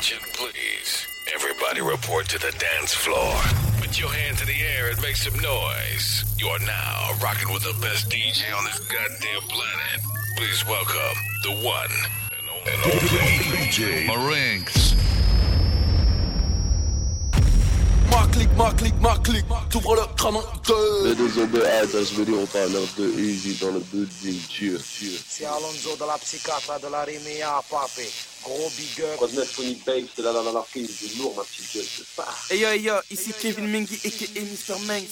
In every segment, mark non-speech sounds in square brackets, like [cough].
Attention, please. Everybody report to the dance floor. Put your hands in the air and make some noise. You are now rocking with the best DJ on this goddamn planet. Please welcome the one and only DJ Marinx. Ma clique, ma clique, ma clique, t'ouvres le crâne en deux. Ladies and gentlemen, je veux dire, on parle de Easy dans le building. Cheer, cheer. C'est Alonso de la psychiatre de la Rimia, papé. Gros big up. Quoi de neuf, Phonic Babe, c'est là, là, là, la prise du lourd, ma petite gueule, c'est ça. Hey yo, hey yo, ici Kevin Mengi et Mr. Mengs.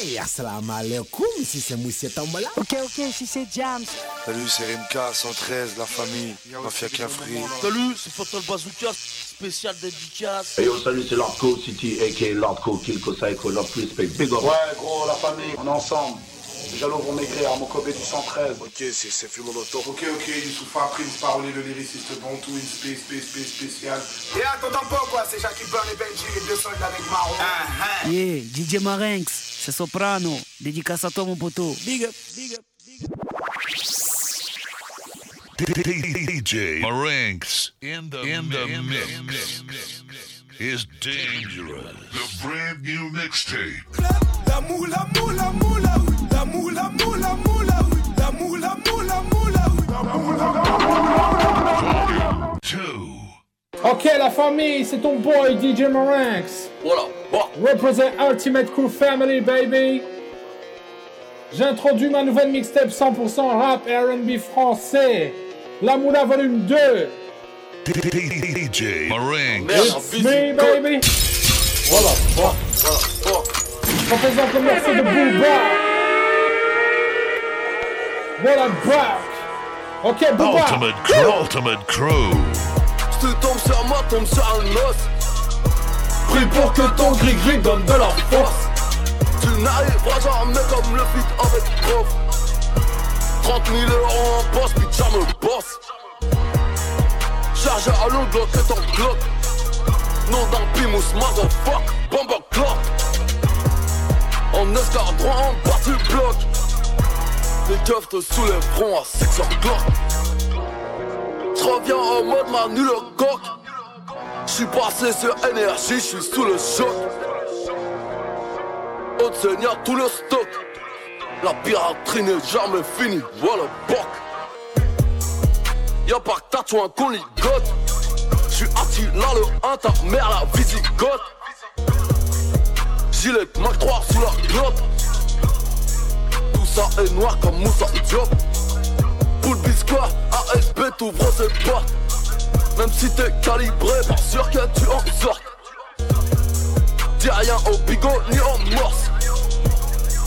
Hey, assalamu alaikum, ici c'est Moussé Tambola. Ok, ok, ici c'est Jams. Salut, c'est Rimka, 113, la famille, Mafia Cafri. Salut, c'est Fatal Bazooka, spécial dédicace. Hey yo, salut, c'est Lordco City, aka Lordco, Kilko Psycho, Lord Respect, big up. Ouais, gros, la famille, on est ensemble. Jaloux vont maigrir, à mon copé du 113. Ok, c'est c'est fume moto. Ok, ok, Youssoufa, Prince Parolé, le lyriciste bon, tout une space, space, space spécial. Et attends pas quoi, c'est Jackie Burn et Benji, les deux soldats avec Marron. Yeah, DJ Marinx, c'est Soprano. Dédicace à toi, mon poteau. Big up, big up, big up. DJ Marinx in the, in the mix is dangerous. The brand new mixtape. La moula, moula, moula, oui. La moula, moula, moula, oui. La moula, moula, moula, oui. La moula, Two. Ok la famille, c'est ton boy DJ Marinx. Voilà, bon. Represent Ultimate Crew Family baby. J'introduis ma nouvelle mixtape 100% rap et R&B français. La Moula volume 2. DJ Marinx. It's me baby. Voilà, bon. Je représente le morceau de Booba. Voilà back. Ok Booba. Ultimate Crew. Ultimate Crew. Tu tombes sur moi, tombe sur un os. Prie pour que ton gris-gris donne de la force. Tu n'arriveras jamais comme le feat avec prof. 30 000 euros en poste, puis ça me bosse. Chargé à l'eau, Glock est en Glock. Nom d'un pimous, motherfuck, bomba clock. En escadron, en bas du bloc. Les keufs te soulèveront à 6 heures Glock. J'reviens en mode Manu le coq. J'suis passé sur énergie, j'suis sous le choc. Haute seigneur, tout le stock. La piraterie n'est jamais finie, voilà boc. Y'a pas que tatouin qu'on ligote. J'suis Attila le 1, ta mère la visigote. Gilet Mac 3 sous la glotte. Tout ça est noir comme Moussa Diop. Poule biscoire, ASP t'ouvre ses portes Même si t'es calibré, pas sûr que tu en sortes. Dis rien au bigot ni en morse.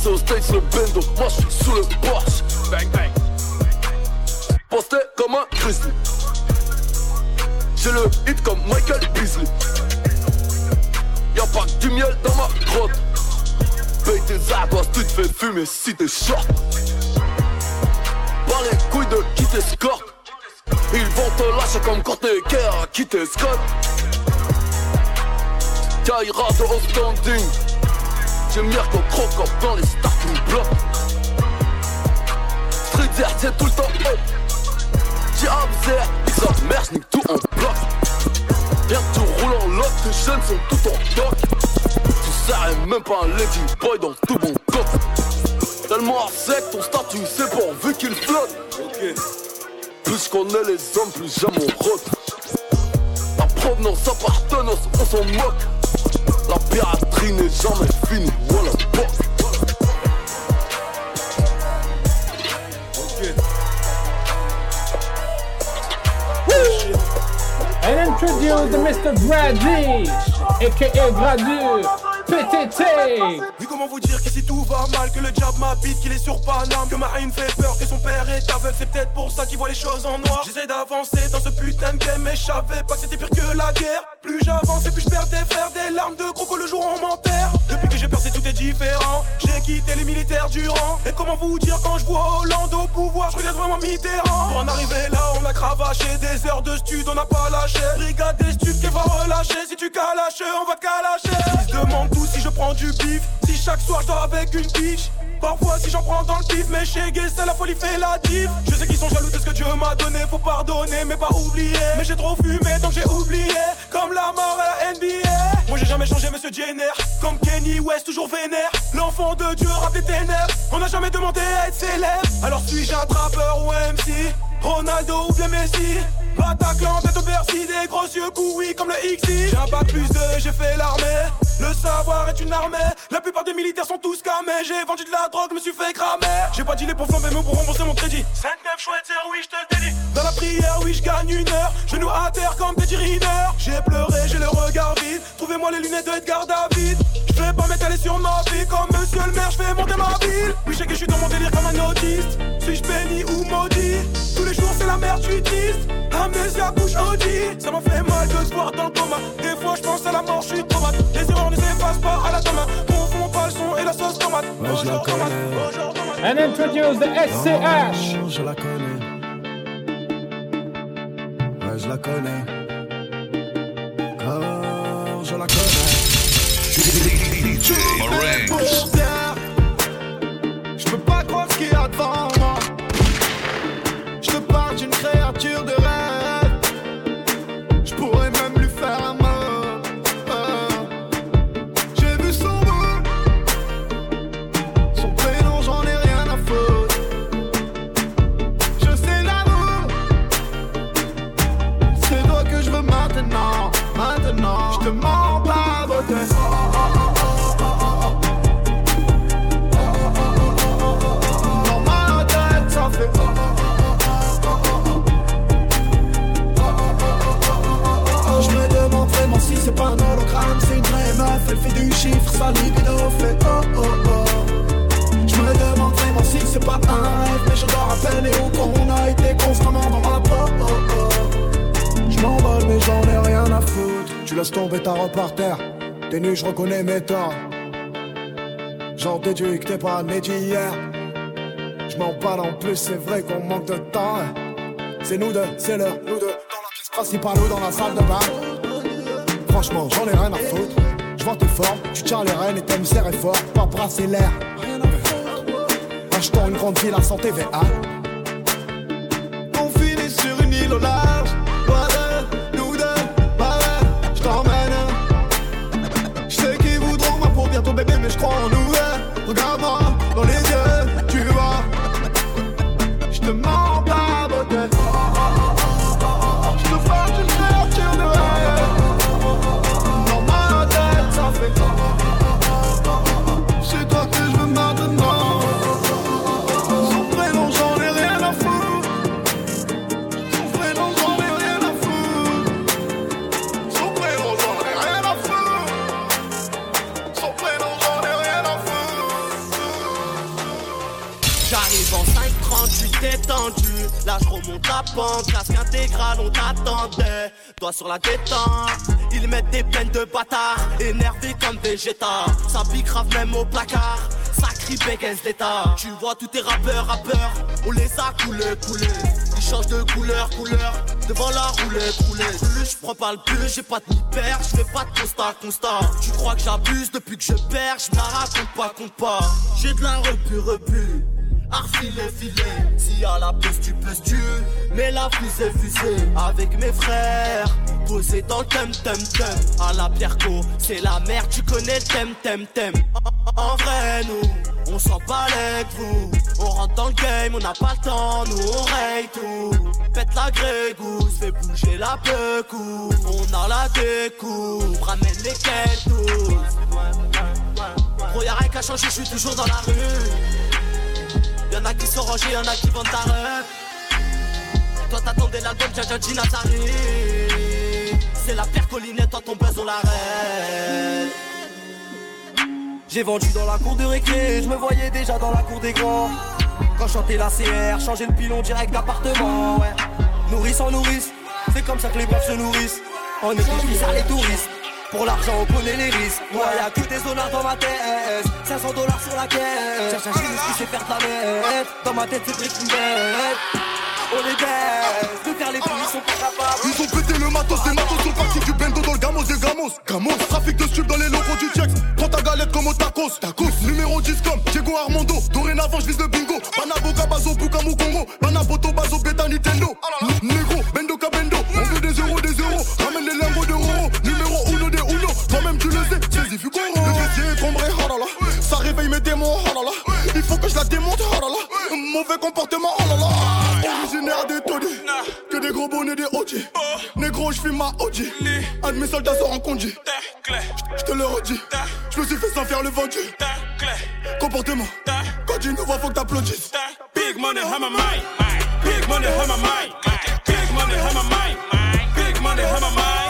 C'est au States le bendo, moi j'suis sous le Porsche Bang bang. Posté comme un grizzly. J'ai le hit comme Michael Beasley Y'a pas que du miel dans ma grotte. Paye tes ardoises, tu te fais fumer si t'es short. Pas les couilles de qui t'escorte. Ils vont te lâcher comme Courtney Kerr qui t'escorte. Kaira de haut standing. J'ai Mirko Crocop dans les starting blocks Street c'est tout le temps up J'ai Abzer, ils merde, tout en bloc. Viens tes jeunes sont tout en doc. Tu serais même pas un lady boy dans tout mon coq. Tellement à sec, ton statut c'est pourvu qu'il flotte. Plus qu'on est les hommes, plus jamais on rote La provenance, appartenance, on s'en moque. La piraterie n'est jamais finie, voilà And introduce the Mr. Gradish, aka Gradure, PTT. Oui, comment vous dire que si tout va mal, que le diable m'habite, qu'il est sur Paname, que ma haine fait peur, que son père est aveugle, c'est peut-être pour ça qu'il voit les choses en noir. J'essaie d'avancer dans ce putain de game, mais je savais pas que c'était pire que la guerre. Plus j'avance plus je perds des frères, des larmes de croco le jour on m'enterre. Depuis que j'ai percé, tout est différent. J'ai quitté les militaires durant. Et comment vous dire quand je vois Hollande au pouvoir, je regrette vraiment Mitterrand. Pour en arriver là, on a cravaché des heures de stud, on n'a pas lâché. Brigade des studs qui va relâcher. Si tu calaches, on va te calacher. Si je prends du bif. Si chaque soir je dors avec une biche. Parfois si j'en prends dans le pif Mais chez Gay c'est la folie fait la diff. Je sais qu'ils sont jaloux de ce que Dieu m'a donné Faut pardonner mais pas oublier. Mais j'ai trop fumé donc j'ai oublié. Comme la mort à la NBA Moi j'ai jamais changé monsieur Jenner. Comme Kenny West toujours vénère. L'enfant de Dieu rap des ténèbres. On n'a jamais demandé à être célèbre. Alors suis-je un trappeur ou MC Ronaldo ou bien Messi? Bataclan, tête au Bercy, des gros yeux oui comme le XI J'ai un plus 2, j'ai fait l'armée. Le savoir est une armée. La plupart des militaires sont tous camés J'ai vendu de la drogue, me suis fait cramer J'ai pas dit les pour flamber mais pour rembourser mon crédit. 5-9 chouette, oui je te le dédie. Dans la prière, oui je gagne une heure. Genoux à terre comme des Riner J'ai pleuré, j'ai le regard vide. Trouvez-moi les lunettes de Edgar David Je vais pas m'étaler sur ma vie Comme monsieur le maire, je fais monter ma ville. Oui je sais que je suis dans mon délire comme un autiste. Suis-je béni ou maudit? Tous les jours c'est la merde, je suis Amnésia couche Audi Ça m'a fait mal de se voir dans le coma Des fois je pense à la mort, je suis trop Les erreurs ne s'effacent pas à la tomate Confond pas le son et la sauce tomate Ouais, je la connais. And introduce the SCH. Oh, je la connais. Ouais, je la connais. Oh, je la connais. Je peux pas croire ce qu'il y a devant du chiffre, sa libido fait oh oh oh. Je me demande vraiment si c'est pas un rêve, mais je dois rappeler où qu'on a été constamment dans ma peau oh oh. Je m'envole mais j'en ai rien à foutre. Tu laisses tomber ta robe par terre, t'es nu, je reconnais mes torts. J'en déduis que t'es pas né d'hier. Je m'en parle en plus, c'est vrai qu'on manque de temps. C'est nous deux, c'est l'heure, nous deux. Dans la pièce principale ou dans la salle de bain. Franchement, j'en ai rien à foutre. Vois tes formes, tu tiens les rênes et t'aimes serrer fort. Pas brasser l'air. Achetons une grande ville à santé VA. Sur la détente, ils mettent des peines de bâtard. Énervé comme Vegeta, ça pique grave même au placard. Ça crie bégaise d'état. Tu vois tous tes rappeurs, rappeurs, on les a coulés, coulés. Ils changent de couleur, couleur, devant la roulette, roulette. Plus je prends pas le plus, j'ai pas de père, je fais pas de constat, constat. Tu crois que j'abuse depuis que je perds, je la raconte pas, compte pas. J'ai de la repu, repu. Arfilet, filet, si à la piste tu peux tu Mais la fusée, fusée Avec mes frères Posé dans le thème, thème, thème À la Pierco, c'est la merde Tu connais le thème, thème, thème. En vrai, nous On s'en balait de vous On rentre dans le game, on n'a pas le temps Nous on raye tout. Pète la grégousse, fait bouger la pecou On a la découpe Ramène les quêtes tous. Gros y'a rien qu'à changer, je suis toujours dans la rue. Y'en a qui sont rangés, y'en a qui vendent ta rep. Toi t'attendais l'album Jaja Gina C'est la pierre collinette, toi ton buzz on l'arrête. J'ai vendu dans la cour de récré, je me voyais déjà dans la cour des grands. Quand chantais la CR, changer le pilon direct d'appartement, ouais. Nourrice en nourrice, c'est comme ça que les bœufs se nourrissent. On est qui ça les touristes. Pour l'argent, on connaît les risques. Ouais, y'a que des honneurs dans ma tête. 500 dollars sur la caisse. Cherche un qui sait faire la merde. Dans ma tête, c'est Breaking Bad. On les baisse. De faire les ils sont pas capables. Ils ont pété le matos, les matos sont partis du bendo dans le gamos des gamos. Gamos, trafic de stupes dans les locaux du Tchex. Prends ta galette comme au tacos. Tacos, comme Diego Armando. Dorénavant, je vise le bingo. Banabo, Kabazo, Puka, Mukongo. Banaboto, Bazo, Beta, Nintendo. Negro, Bendo, Kabendo. Oh. Il faut que je la démonte, oh. Mauvais comportement, oh là. Originaire des taudis. Que des gros bonnets des OG. Négro, je fume ma OG. Un de mes soldats sort en congé. Je te le redis. Je me suis fait sans faire le vendu. Comportement. Quand tu nous vois, faut que t'applaudisses. Big money, hammer mine. Big money, hammer mine. Big money, hammer mine. Big money, hammer mine.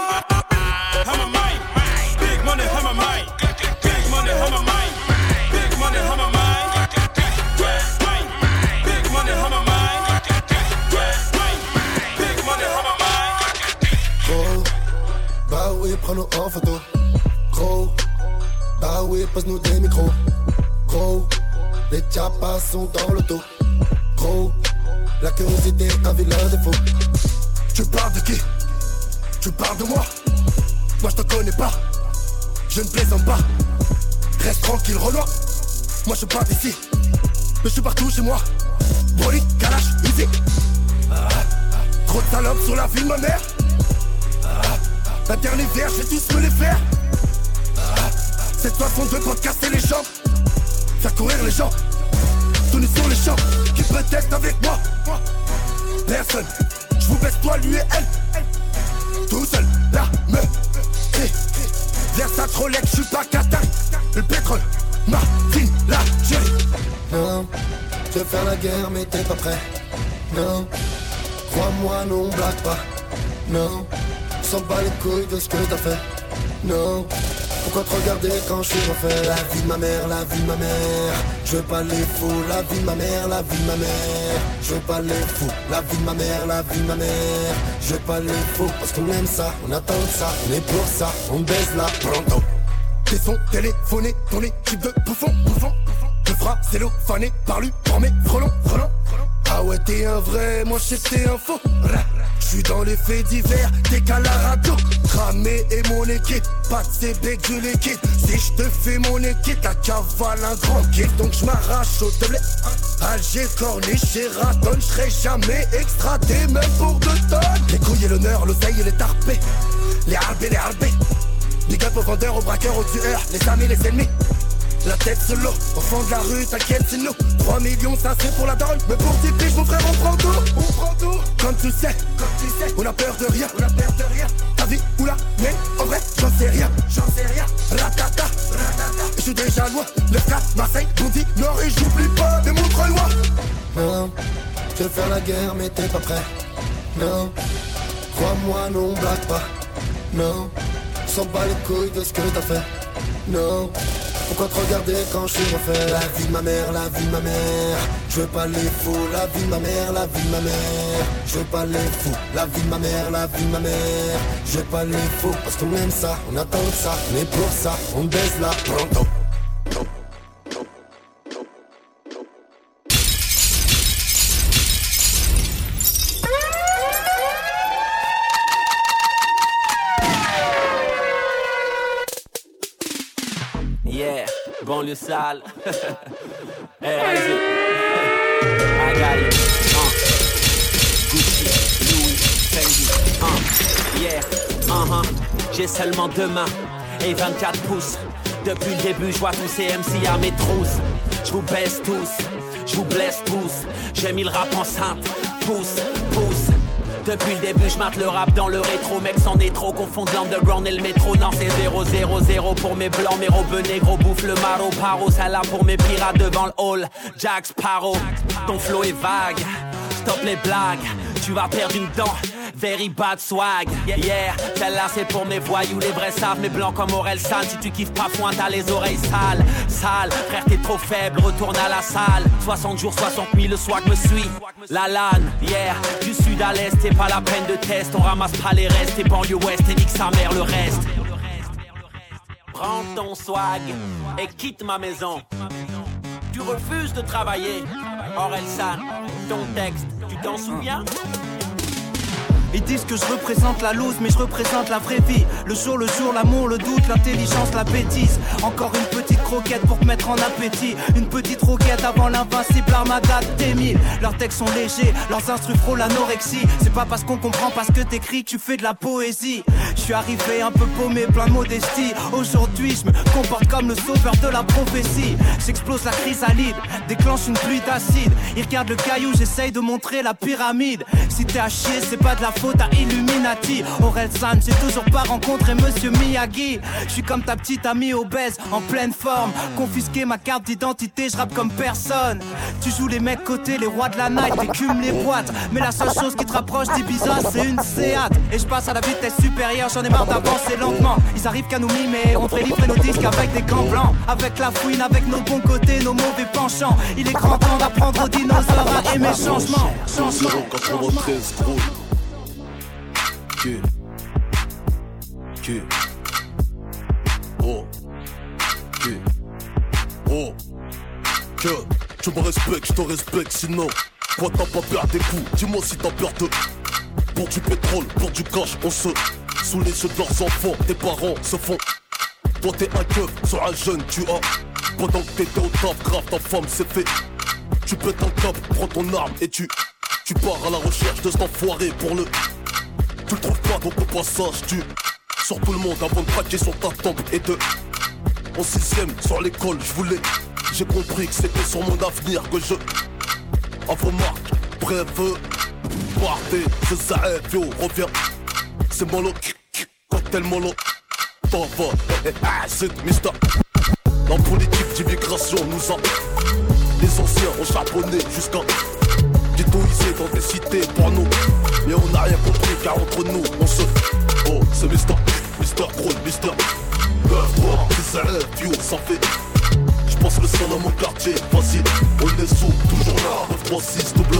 Oui, prends-nous en photo. Gros, bah oui, pose-nous des micros. Gros, les chapas sont dans l'auto. Gros, la curiosité un vilain défaut. Tu parles de qui? Tu parles de moi? Moi je te connais pas. Je ne plaisante pas. Reste tranquille, Renoir. Moi je pas d'ici. Mais je suis partout chez moi. Broly, Kalash. Ah, trop de salopes sur la vie de ma mère. Ah, la dernière verre, je vais tous me les faire. Cette façon de pas casser les jambes. Faire courir les gens. Nu sur les champs. Qui peut être avec moi? Personne. Je vous baisse toi, lui et elle. Tout seul, là, me. Versace Rolex, je suis pas Qatari. Le pétrole, Martine, la chérie. Non, je veux faire la guerre, mais t'es pas prêt. Non, crois-moi, non, blague pas. Non, s'en bat les couilles de ce que t'as fait. Non, pourquoi te regarder quand je suis refait La vie de ma mère, la vie de ma mère. Je veux pas les fous, la vie de ma mère, la vie de ma mère. Je veux pas les fous, la vie de ma mère, la vie de ma mère. Je veux pas les fous, parce qu'on aime ça, on attend ça, on est pour ça, on baise là pronto. Tes sons téléphonés, ton équipe de bouffons, bouffons. Te fera cellophané par lui, par mes frelons, frelons. Ah ouais, t'es un vrai, moi t'es un faux. Je suis dans les faits divers, décale la radio. Cramé et mon équipe, pas de CB que je les quitte. Si je te fais mon équipe, la cavale un grand kit. Donc je m'arrache au tablet. Alger, corniche et raton, je serai jamais extradé, même pour deux tonnes. Les couilles et l'honneur, l'oseille et les tarpés. Les harbés, les harbés. Big up aux vendeurs, aux braqueurs, aux tueurs, les amis, les ennemis. La tête solo, au fond de la rue, t'inquiète, c'est nous. 3 millions, ça c'est pour la daronne Mais pour 10 piges, mon frère, on prend tout. On prend tout. Comme tu sais, comme tu sais On a peur de rien, on a peur de rien. Ta vie ou la mienne, en vrai, j'en sais rien. J'en sais rien. Ratata, ratata. Je suis déjà loin. 9-4, Marseille, Bondy, Nord Et j'oublie pas de loin Non, je veux faire la guerre, mais t'es pas prêt. Non, crois-moi, non, blague pas. Non, s'en bat les couilles de ce que t'as fait Non pourquoi te regarder quand je suis refait La vie de ma mère, la vie de ma mère. Je veux pas les fous, la vie de ma mère, la vie de ma mère. Je veux pas les fous, la vie de ma mère, la vie de ma mère. Je veux pas les fous, parce qu'on aime ça, on attend ça. On est pour ça, on baisse là, pronto banlieue sale. hey, [laughs] vas-y. I got it. Uh. Gucci, Louis, Fendi. Uh. Yeah, uh-huh. J'ai seulement deux mains et 24 pouces. Depuis le début, je vois tous ces MC à mes trousses. Je vous baisse tous, je vous blesse tous. J'ai mis le rap enceinte, pousse. Depuis le début, je mate le rap dans le rétro. Mec, c'en est trop, confondre l'underground et le métro. Non, c'est 0, 0, 0 pour mes blancs, mes robes négro. Bouffe le maro, paro, là pour mes pirates devant le hall. Jack Sparrow, ton flow est vague. Stop les blagues, tu vas perdre une dent. Very bad swag, yeah, celle-là c'est pour mes voyous, les vrais savent, mes blancs comme Aurel San. Si tu kiffes pas point, t'as les oreilles sales, sales. Frère, t'es trop faible, retourne à la salle. 60 jours, 60 000, le swag me suit. La lane, yeah, du sud à l'est, c'est pas la peine de test. On ramasse pas les restes, t'es banlieue ouest, et nique sa mère le reste. Prends ton swag et quitte ma maison. Tu refuses de travailler. Aurel San, ton texte, tu t'en souviens? Ils disent que je représente la loose, mais je représente la vraie vie. Le jour, le jour, l'amour, le doute, l'intelligence, la bêtise. Encore une petite croquette pour te mettre en appétit. Une petite roquette avant l'invincible armada T1000. Leurs textes sont légers, leurs instruments frôlent l'anorexie. C'est pas parce qu'on comprend parce que t'écris que tu fais de la poésie. Je suis arrivé un peu paumé, plein de modestie. Aujourd'hui, je me comporte comme le sauveur de la prophétie. J'explose la chrysalide, déclenche une pluie d'acide. Ils regardent le caillou, j'essaye de montrer la pyramide. Si t'es à chier, c'est pas de la faute à Illuminati. Aurel j'ai toujours pas rencontré Monsieur Miyagi. Je suis comme ta petite amie obèse, en pleine forme. Confisquer ma carte d'identité, je rappe comme personne. Tu joues les mecs côté, les rois de la night, t'écumes les boîtes. Mais la seule chose qui te rapproche d'Ibiza, c'est une Seat. Et je passe à la vitesse supérieure, j'en ai marre d'avancer lentement. Ils arrivent qu'à nous mimer, on livrer nos disques avec des gants blancs. Avec la fouine, avec nos bons côtés, nos mauvais penchants. Il est grand temps d'apprendre aux dinosaures à aimer changement. Changement. 093 gros. Q. Q. Oh. Q. Que tu me respectes, je te respecte, sinon. Quoi t'as pas peur des coups Dis-moi si t'as peur de. Pour du pétrole, pour du cash, on se. Sous les yeux de leurs enfants, tes parents se font. Toi t'es un keuf sur un jeune, tu as. Pendant que t'étais au taf, grave ta femme c'est fait. Tu pètes un cap, prends ton arme et tu. Tu pars à la recherche de cet enfoiré pour le. Tu le trouves pas donc au passage, tu. Sur tout le monde avant de craquer sur ta tombe et de. En sixième, sur l'école, je voulais. J'ai compris que c'était sur mon avenir que je. À vos marques, bref, partez, je s'arrête, yo, reviens. C'est mollo, cocktail mollo. T'en vas, eh, eh, ah, c'est Mister. La politique d'immigration nous a. Les anciens ont charbonné jusqu'à. Ghettoisé dans des cités pour nous. Mais on n'a rien compris car entre nous, on se. Oh, c'est Mister, Mister Krone, Mister. 9-3, c'est s'arrête, yo, ça fait. J'pense le sang dans mon quartier, vas-y, on est sous, toujours là, 9, 3, 6, double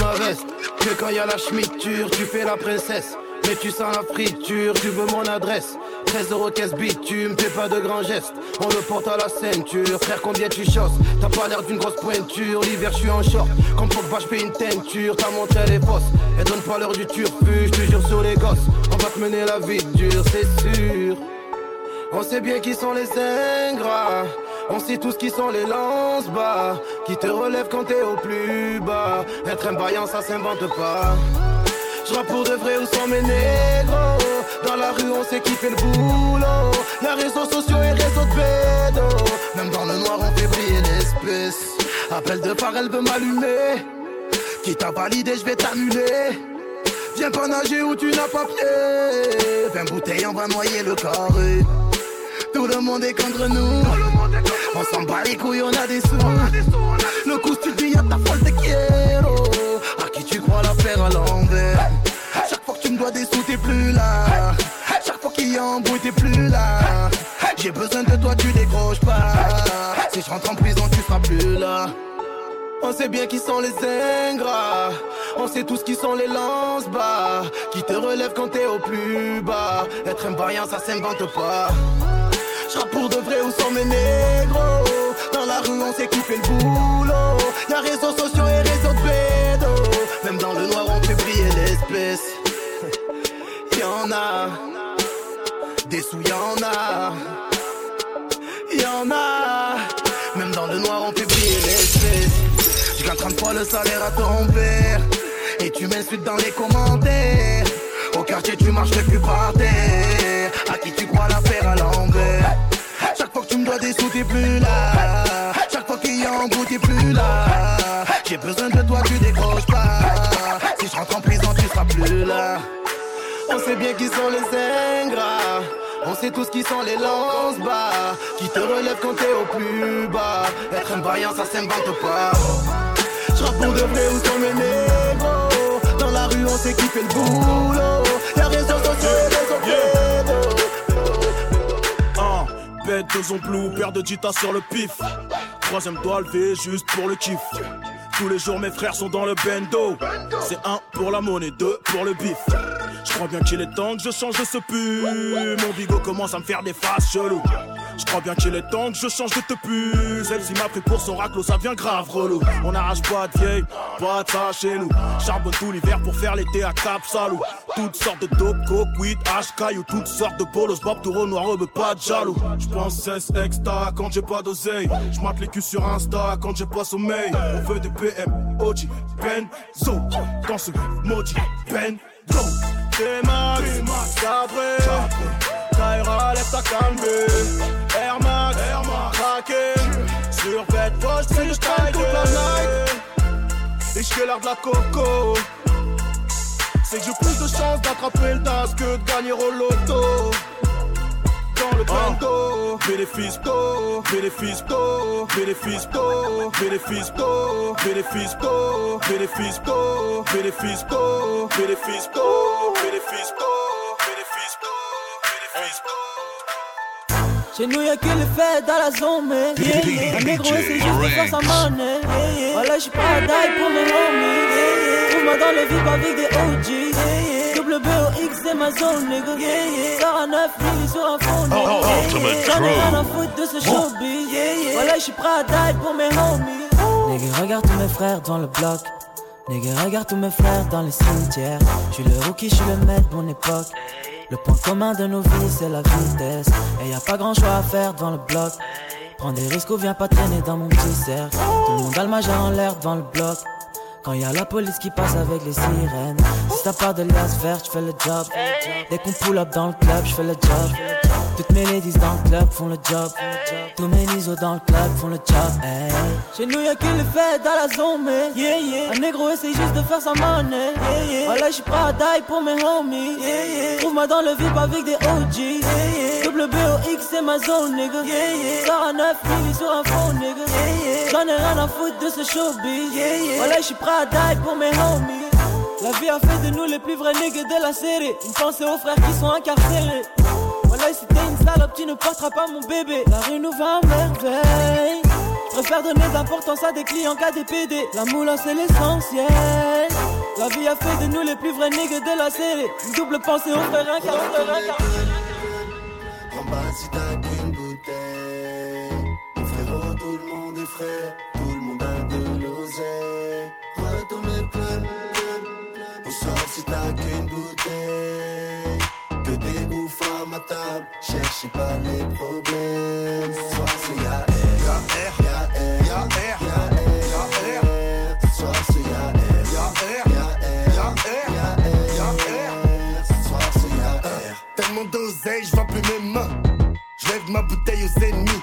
ma veste, que quand y a la schmitture, tu fais la princesse. Mais tu sens la friture, tu veux mon adresse. 13 euros caisse bitume, fais pas de grands gestes. On le porte à la ceinture, frère combien tu chosses? T'as pas l'air d'une grosse pointure, l'hiver je suis en short. Comme pour que je paye une teinture, ta montre elle est fausse. Elle donne pas l'heure du turfu, je te jure sur les gosses. On va te mener la vie dure, c'est sûr. On sait bien qui sont les ingrats. On sait tous qui sont les lance-bas. Qui te relèvent quand t'es au plus bas. Être un baillant, ça s'invente pas. Je pour de vrai où sont mes négros. Dans la rue, on sait qui fait le boulot. Y'a réseaux sociaux et réseaux de pédos. Même dans le noir, on fait briller l'espèce. Appel de phare, elle veut m'allumer. Qui t'a validé, je vais t'annuler. Viens pas nager où tu n'as pas pied. 20 bouteilles, on va noyer le carré. Tout le monde est contre nous. On s'en bat les couilles, on a des sous. Le coup, tu dis, y'a ta folle de quiero. À qui tu crois la faire à l'envers. Me dois t'es plus là. Chaque fois qu'il y a un bruit, t'es plus là. J'ai besoin de toi, tu décroches pas. Si je rentre en prison, tu seras plus là. On sait bien qui sont les ingrats. On sait tous qui sont les lance-bas. Qui te relèvent quand t'es au plus bas. Être un vaillant, ça s'invente pas. J'rappe pour de vrai où sont mes négros. Dans la rue, on sait qui fait le boulot. Y'a réseaux sociaux et réseaux de pédos. Même dans le noir, on fait briller l'espèce. Y'en a. Des sous, y'en a. Y'en a. Même dans le noir, on fait briller l'espèce. Je gagne 30 fois le salaire à ton père. Et tu m'insultes dans les commentaires. Au quartier, tu marches plus par terre. À qui tu crois la faire à l'envers? Chaque fois que tu me dois des sous, t'es plus là. Chaque fois qu'il y a un goût, t'es plus là. J'ai besoin de toi, tu décroches pas. Si je rentre en prison, tu seras plus là. On sait bien qui sont les ingrats. On sait tous qui sont les lance-bas. Qui te relèvent quand t'es au plus bas. Être un vaillant, ça s'invente pas. J'rappe pour de vrai où sont mes négros. Dans la rue, on sait qui fait le boulot. Y'a réseaux sociaux et pédos. Un, bête de zomblou, paire de Jita sur le pif. Troisième doigt levé juste pour le kiff. Tous les jours mes frères sont dans le bendo. C'est un pour la monnaie, deux pour le bif. Je crois bien qu'il est temps que je change de ce pu. Mon bigot commence à me faire des faces cheloues. Je crois bien qu'il est temps que je change de te puce. Elle m'a pris pour son raclo, ça devient grave relou. On n'arrache pas de vieille, pas de ça chez nous. Charbonne tout l'hiver pour faire l'été à Cap Salou. Toutes sortes de dope, coke, weed, hash, caillou, toutes sortes de bolos, bob, taureau, noir, mais pas de jaloux. J'pense cesse extra quand j'ai pas d'oseille. J'mate les culs sur Insta quand j'ai pas sommeil. On veut des PM, OG, Benzo. Dans ce maudit Benzo. T-Max, Cabré, Kaira, lève ta. Air craqué. Sur bête, poche, c'est le toute la night. Et j'fais l'art de la coco. C'est que j'ai plus de chance d'attraper le que de gagner au loto. Dans le bando, bénéfice d'eau, bénéfice d'eau, bénéfice d'eau, bénéfice d'eau, bénéfice Chez nous y'a que les fêtes dans la zone, mais yeah, yeah. Un négro c'est juste de faire sa monnaie. Yeah, yeah. Voilà, j'suis pas à die pour mes homies. Yeah, yeah. Trouve-moi dans le vip avec des OG. Yeah, yeah. Double BOX c'est ma zone, nigga. Yeah, yeah. Sors à 9 milli sur un fond, nigga. Oh, Yeah, yeah. J'en ai rien à crew. foutre de ce showbiz. Yeah, yeah. Voilà, j'suis prêt à die pour mes homies. Nigga, regarde tous mes frères dans le bloc. Nigga, regarde tous mes frères dans les cimetières. Je suis le rookie, je suis le maître de mon époque. Le point commun de nos vies, c'est la vitesse. Et y a pas grand choix à faire dans le bloc. Prends des risques ou viens pas traîner dans mon petit cercle. Tout le monde a le majeur en l'air devant le bloc. Quand y a la police qui passe avec les sirènes. T'as pas de liasse verte, j'fais le job. Dès qu'on pull up dans le club, j'fais le job. Toutes mes ladies dans le club font le job. Tous mes nisos dans le club font le job. Hey. Chez nous y'a que les fêtes dans la zone, mais yeah, yeah. Un négro essaie juste de faire sa monnaie. Yeah, yeah. Voilà, j'suis prêt à die pour mes homies. Yeah, yeah. Trouve-moi dans le VIP avec des OG. Yeah, yeah. Double BOX, c'est ma zone, nigga. Yeah, yeah. Sors à 9 milli sur un fond, nigga. J'en ai rien à foutre de ce showbiz. Voilà, j'suis prêt à die pour mes homies. La vie a fait de nous les plus vrais niggas de la série. Une pensée aux frères qui sont incarcérés. Voilà, si t'es une salope, tu ne porteras pas mon bébé. La rue nous va à merveille. Préfère donner d'importance à des clients qu'à des PD. La moula, c'est l'essentiel. La vie a fait de nous les plus vrais niggas de la série. Une double pensée aux frères incarcérés. Le monde t'as qu'une bouteille Que des ouf à ma table Cherchez pas les problèmes Soit c'est y'a R Y'a R Y'a R Y'a R Soit c'est y'a R Y'a R Y'a R Y'a R Soit c'est y'a R Tellement d'oseille, je vois plus mes mains. Je lève ma bouteille aux ennemis.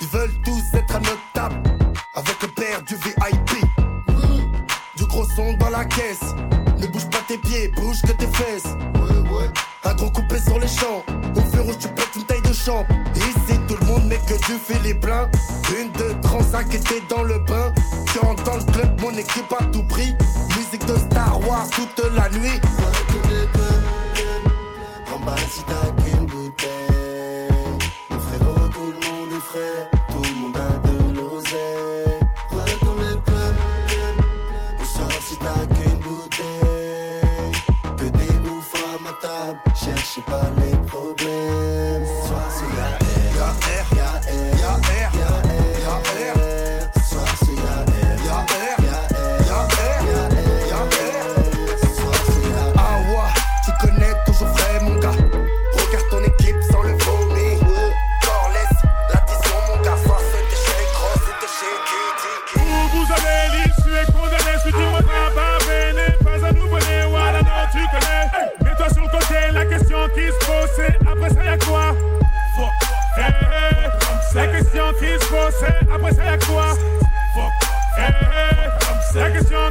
Ils veulent tous être à notre table. Avec le père du VIP. Du gros son dans la caisse. Ne bouge pas tes pieds, bouge que tes fesses. Un gros coupé sur les champs. Au feu rouge, tu pètes une taille de champ. Ici, tout le monde n'est que du plein. Une, deux, transac était dans le bain. Tu rentres dans le club, mon équipe à tout prix. Musique de Star Wars toute la nuit. she parlait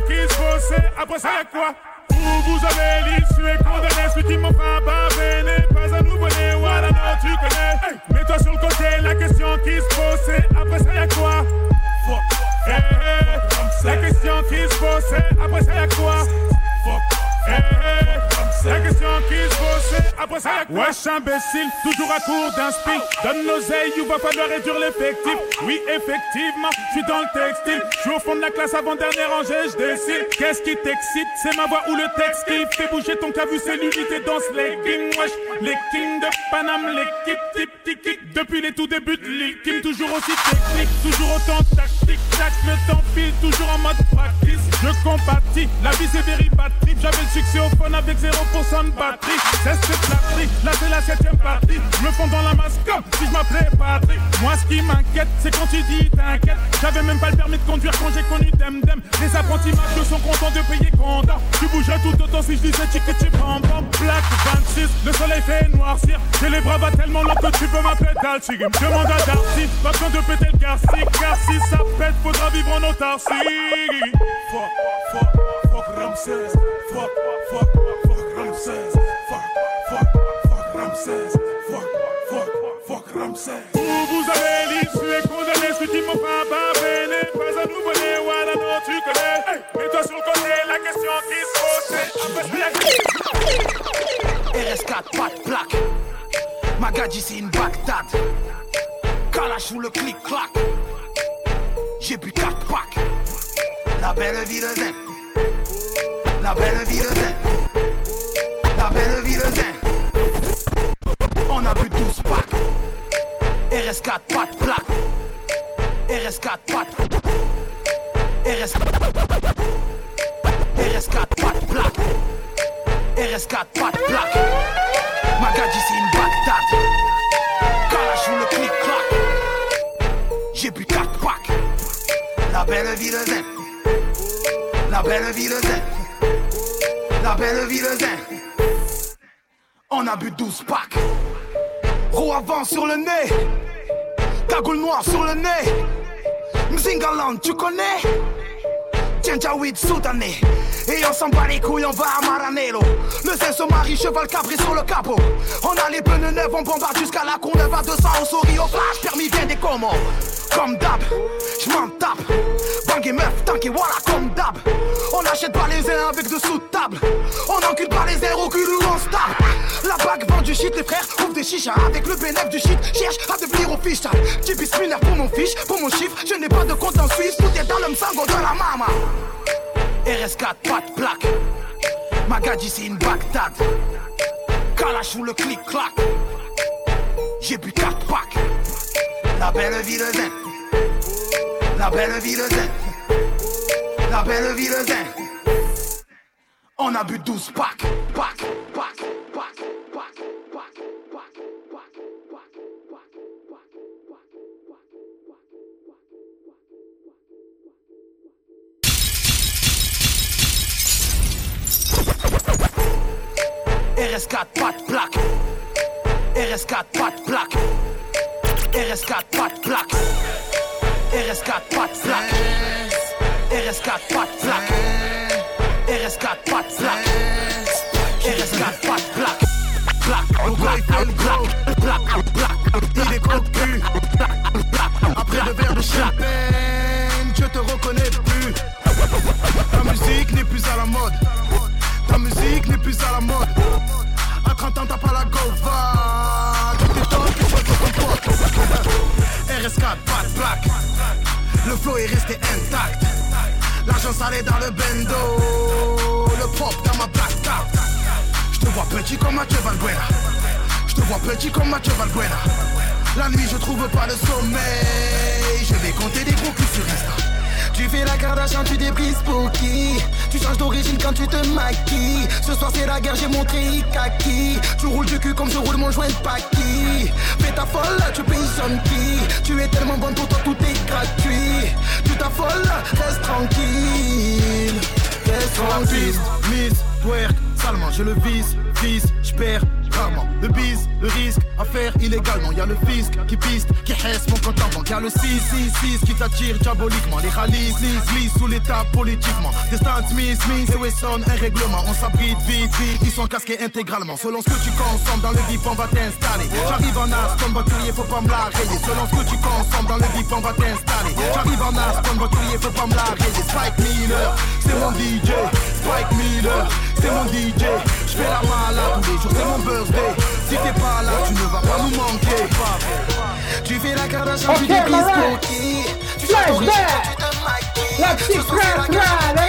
qui se après ça y'a quoi? Où vous avez l'île, tu es condamné, si tu me pas béné, pas à nous voler, voilà, non, tu connais. Mets-toi sur le côté, la question qui se pose, après ça y'a quoi? Hey, hey. La question qui se pose, après ça y'a quoi? Hey. La question qui se bossait. Après ça, Wesh, imbécile, toujours à court d'inspi. Donne l'oseille, ou va falloir réduire l'effectif. Oui, effectivement, je suis dans le textile. Je suis au fond de la classe avant-dernière rangée, je décide. Qu'est-ce qui t'excite? C'est ma voix ou le texte qui fait bouger ton cas vu cellulité dans ce legging. Wesh, les kings de Paname, l'équipe tip tiki. Depuis les tout débuts de Kim, toujours aussi technique, toujours autant tactique. Le temps file, toujours en mode practice. Je compatis, la vie c'est dérivatif. J'avais le succès au phone avec 0% de batterie. C'est cette flatterie, là c'est la septième partie. Me fonds dans la masse comme si je m'appelais Patrick. Moi ce qui m'inquiète, c'est quand tu dis t'inquiète. J'avais même pas le permis de conduire quand j'ai connu Dem Dem. Les apprentis marchent sont contents de payer comptant. Tu bougerais tout autant si je disais chip bam bam. Black 26, le soleil fait noircir. J'ai les bras bas tellement longs que tu peux m'appeler Dalcy. Demande à Darcy, pas besoin de péter le garci. Car si ça pète, faudra vivre en autarcie. Fuck, fuck, fuck Ramsès. Fuck, fuck, fuck Ramsès. Fuck, fuck, fuck Ramsès. Fuck, fuck, fuck Ramsès. Où vous avez l'issue les condamnés, ce qui m'ont pas babéné. Pas à nous voler, voilà, non, tu connais. Hey, mets-toi sur le côté, la question qui se pose, c'est RS4, pas plaque. Magadji, c'est une Bagdad. Kalash ou le clic-clac. J'ai bu 4 packs. La belle vie de zen. La belle vie de zen. La belle vie de zen. On a bu 12 packs. RS4, pas de plaque. RS4, pas de RS4. RS4, pas de plaque. RS4, pas de plaque. Magadji, c'est une Bagdad. Kalash ou le clic-clac. J'ai bu 4 packs. La belle vie de zen. La belle vie de zen. La belle vie de zen. On a bu 12 packs. Roue avant sur le nez. Cagoule noire sur le nez. Mzingaland, tu connais? Djanjawid soudanais. Et on s'en bat les couilles, on va à Maranello. Le zen se marie, cheval cabré sur le capot. On a les pneus neufs, on bombarde jusqu'à la Courneuve à 200 au souris au flash. Permis vient des commandes. Comme d'hab, j'm'en voilà, comme d'hab. On achète pas les uns avec de table. On encule pas les airs au cul où on se tape. La bague vend du shit, les frères ouvrent des chichas. Avec le bénéfice du shit, cherche à devenir au fiche. Type spinner pour mon fiche, pour mon chiffre. Je n'ai pas de compte en Suisse, tout est dans le msango de la mama. RS4, pas de plaque. Magadji, c'est une Bagdad. Kalash ou le clic-clac. J'ai bu 4 packs. La belle vie de zen. La belle vie de zen. La belle zen. On a bu 12 packs. Packs, packs, packs, packs, packs, packs, RS4, pas de plaque. RS4, pas de plaque. RS4, pas de plaque. RS4, pas de plaque. RS4, pas de plaque. RS4, pas de plaque. RS4, pas de plaque. Plaque, plaque, plaque, plaque, plaque. Il est cocu. Après le verre de champagne, je te reconnais plus. Ta musique n'est plus à la mode. Ta musique n'est plus à la mode. À 30 ans, t'as pas la gova. Tu t'étonnes que je ton pote. RS4, pas de plaque. Le flow est resté intact. L'argent salé dans le bendo. Le pop dans ma black. Je te vois petit comme Mathieu Valbuena. Je te vois petit comme Mathieu Valbuena. La nuit, je trouve pas le sommeil. Je vais compter des gros culs sur. Tu fais la Kardashian, tu débrises pour qui Tu changes d'origine quand tu te maquilles. Ce soir c'est la guerre, j'ai montré Ikaki. Tu roules du cul comme je roule mon joint de Paki Fais ta folle, tu payes qui Tu es tellement bonne pour toi, tout est gratuit. Tu t'affoles, reste tranquille. Reste tranquille. Miss, twerk, salement je le vise, vise, j'perds Le bise, le risque à faire illégalement. Y a le fisc qui piste, qui reste mon compte en banque. Y a le 666 qui t'attire diaboliquement. Les rallyes, glisse, glisse sous l'état politiquement. Destin Smith, Smith et Wesson, un règlement. On s'abrite vite, vite, ils sont casqués intégralement. Selon ce que tu consommes dans le vif, on va t'installer. J'arrive en as comme voiturier, faut pas me la. Selon ce que tu consommes dans le vif, on va t'installer. J'arrive en as comme voiturier, faut pas me la. Spike Miller, c'est mon DJ. Spike Miller, c'est mon DJ. Je fais la malade tous les jours, c'est mon birthday. Si t'es pas là, tu ne vas pas nous manquer. Tu fais la Kardashian, tu Ok, déguises Marat. Cookie. Tu Flashback La petite la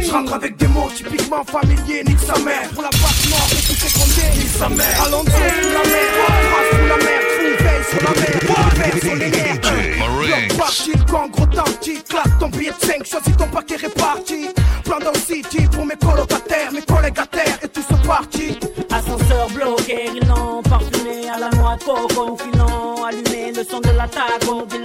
Je rentre avec des mots typiquement familiers, nique sa mère. Pour la passe mort tout nique sa mère. Sous la mer, trace sous la mer, sur la mer, sur les nerfs. Bloc parti, gang gros tanti, claque ton billet de 5, choisis ton paquet réparti. Plan dans le city pour mes colocataires, mes collègues à terre et tout ce parti. Ascenseur bloqué, rilant, parfumé à la noix de coco, filant, allumé, le son de l'attaque, on dit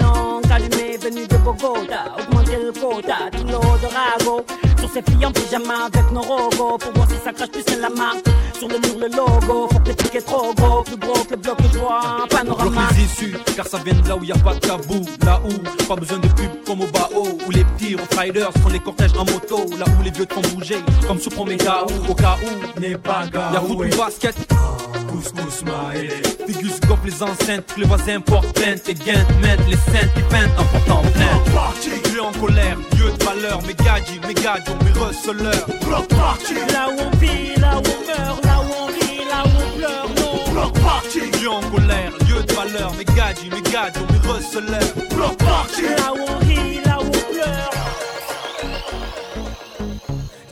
allumé, venu de Bogota, augmenter le quota, kilo de rago, sur ses filles en pyjama avec nos rogos, pour voir si ça crache plus c'est la marque, sur le mur le logo, faut que les pics est trop gros, plus gros que le bloc que je vois, un Bloque panorama. les issues, car ça vient de là où y a pas de tabou. Là où, pas besoin de pub comme au Bao. Où les petits riders font les cortèges en moto. Là où les vieux te font bouger, comme sur Promega ou au cas où. N'est pas Y'a foot ou basket. Couscous maïs. Figus goff les enceintes, les voisins portent plainte. Et gains mettent les peintent en portant plainte. Dieu en colère, lieu de valeur. Mes gadgets, mes gadgets, mes receleurs. Bloc party. Là où on vit, là où on meurt, là où on rit, là où on pleure, non. Bloc party. Dieu en colère, lieu de valeur. Mes gadgets, mes gadgets, mes receleurs. Bloc party. Là où on rit, là où on pleure.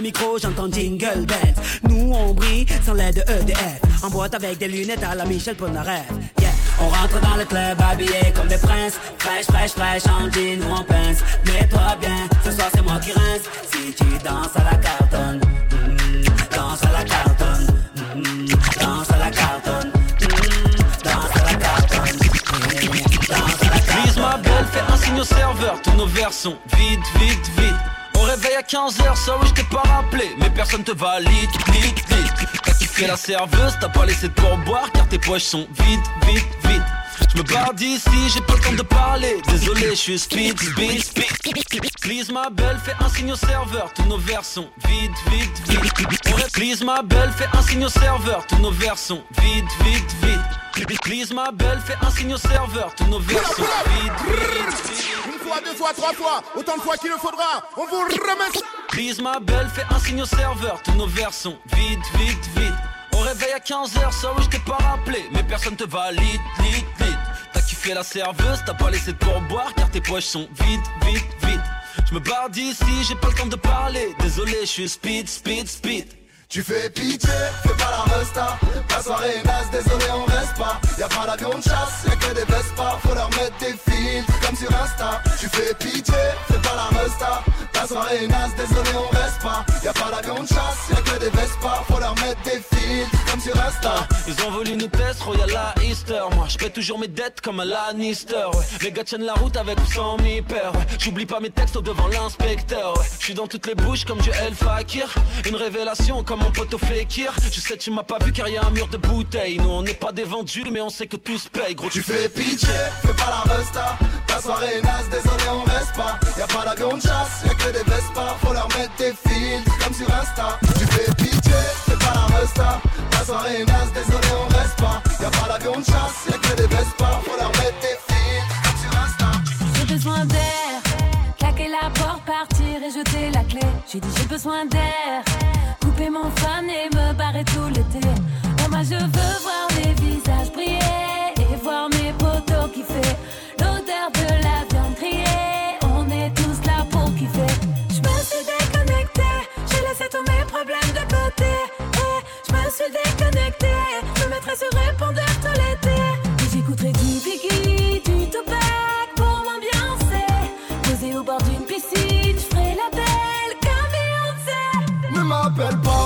micro, j'entends Jingle Bells. Nous on brille sans l'aide de EDF En boîte avec des lunettes à la Michel Polnareff Yeah. On rentre dans le club habillé comme des princes. Fraîche, fraîche, fraîche, en jean ou en pince. Mets-toi bien, ce soir c'est moi qui rince. Si tu danses à la cartonne mm, Danse à la cartonne Danse à la cartonne Danse à la cartonne Danse à la Lise ma belle, fais un signe au serveur, tous nos verres sont vides, vite, vite. Réveil à 15h, ça oui, je t'ai pas rappelé, mais personne te valide, vite, vite. T'as kiffé la serveuse, t'as pas laissé de pourboire, car tes poches sont vides, vite, vite. Je me barre d'ici, j'ai pas le temps de parler. Désolé, je suis speed, speed, speed. Please ma belle, fais un signe au serveur, tous nos verres sont vides, vite, vite. Ré- Please ma belle, fais un signe au serveur, tous nos verres sont vides, vite, vite. Please ma belle, fais un signe au serveur, tous nos verres sont vides, vite, vite. Une fois, deux fois, trois fois, autant de fois qu'il le faudra On vous remet Please ma belle, fais un signe au serveur, tous nos verres sont vides, vite, vite. Au réveil à 15h, ça oui, je t'ai pas rappelé, mais personne te valide, vite, kiffé la serveuse, t'as pas laissé de pourboire, car tes poches sont vides, vite, vite. Je me barre d'ici, j'ai pas le temps de parler, désolé, je suis speed, speed, speed. Tu fais pitié, fais pas la resta. La soirée est naze, désolé on reste pas. Y'a pas d'avion de chasse, y'a que des Vespa Faut leur mettre des filtres comme sur Insta. Tu fais pitié, fais pas la resta La soirée est naze, désolé on reste pas. Y'a pas d'avion de chasse, y'a que des Vespa Faut leur mettre des filtres comme sur Insta. Ils ont voulu nous tester, Royal à Easter. Moi je paie toujours mes dettes comme un Lannister ouais. Les gars tiennent la route avec ou sans mi père ouais. J'oublie pas mes textes devant l'inspecteur ouais. Je suis dans toutes les bouches comme du El Fakir. Une révélation comme mon poteau Fekir. Je sais tu m'as pas vu car y a un mur de bouteilles. Nous on n'est pas des vendus mais on sait que tout se paye Gros. Tu fais pitié, fais pas la resta La soirée est naze, désolé on reste pas. Y'a pas d'avion de chasse, y'a que des Vespa. Faut leur mettre des filtres comme sur Insta. Tu fais pitié, fais pas la resta. La soirée est naze, désolé on reste pas. Y'a pas d'avion de chasse, y'a que des Vespa. Faut leur mettre des filtres comme sur Insta. J'ai besoin d'air, claquer la porte, partir et jeter la clé. J'ai dit j'ai besoin d'air, couper mon fan et me barrer tout l'été. Oh moi je veux voir les visages briller et voir mes potos kiffer. Déconnecté, j'ai laissé tous mes problèmes de côté. Et je suis mettrai sur répondeur tout l'été. Et j'écouterai du Biggie, du Tupac pour m'ambiancer. Posé au bord d'une piscine, je ferai la belle comme Beyoncé. Ne m'appelle pas,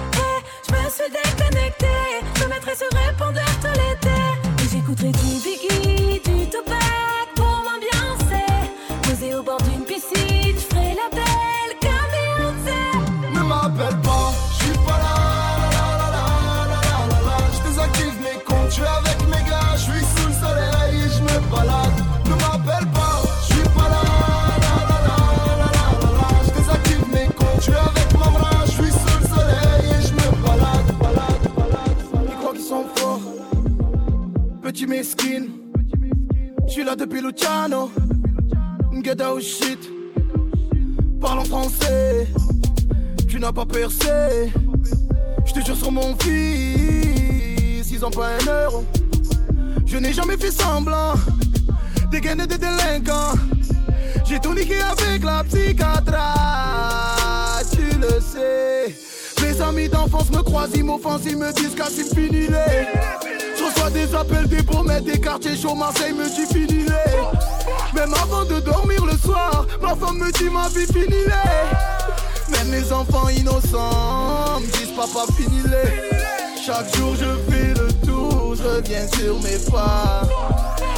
Je me suis déconnecté, je me mettrai sur répondeur tout l'été. Et j'écouterai du Biggie, du Tupac pour m'ambiancer. Posé au bord d'une petit mesquine. Je suis là depuis Luciano, get out shit. Parle en français tu n'as pas percé. Je te jure sur mon fils, ils ont pas un euro. Je n'ai jamais fait semblant, dégainer des délinquants. J'ai tout niqué avec la psychiatre, tu le sais. Mes amis d'enfance me croisent, ils m'offensent, ils me disent qu'à c'est fini les. Je reçois des appels des promesses, des quartiers chauds, Marseille me dit fini les. Même avant de dormir le soir, ma femme me dit ma vie fini les. Même mes enfants innocents me disent papa fini les. Chaque jour je fais le tour, je reviens sur mes pas.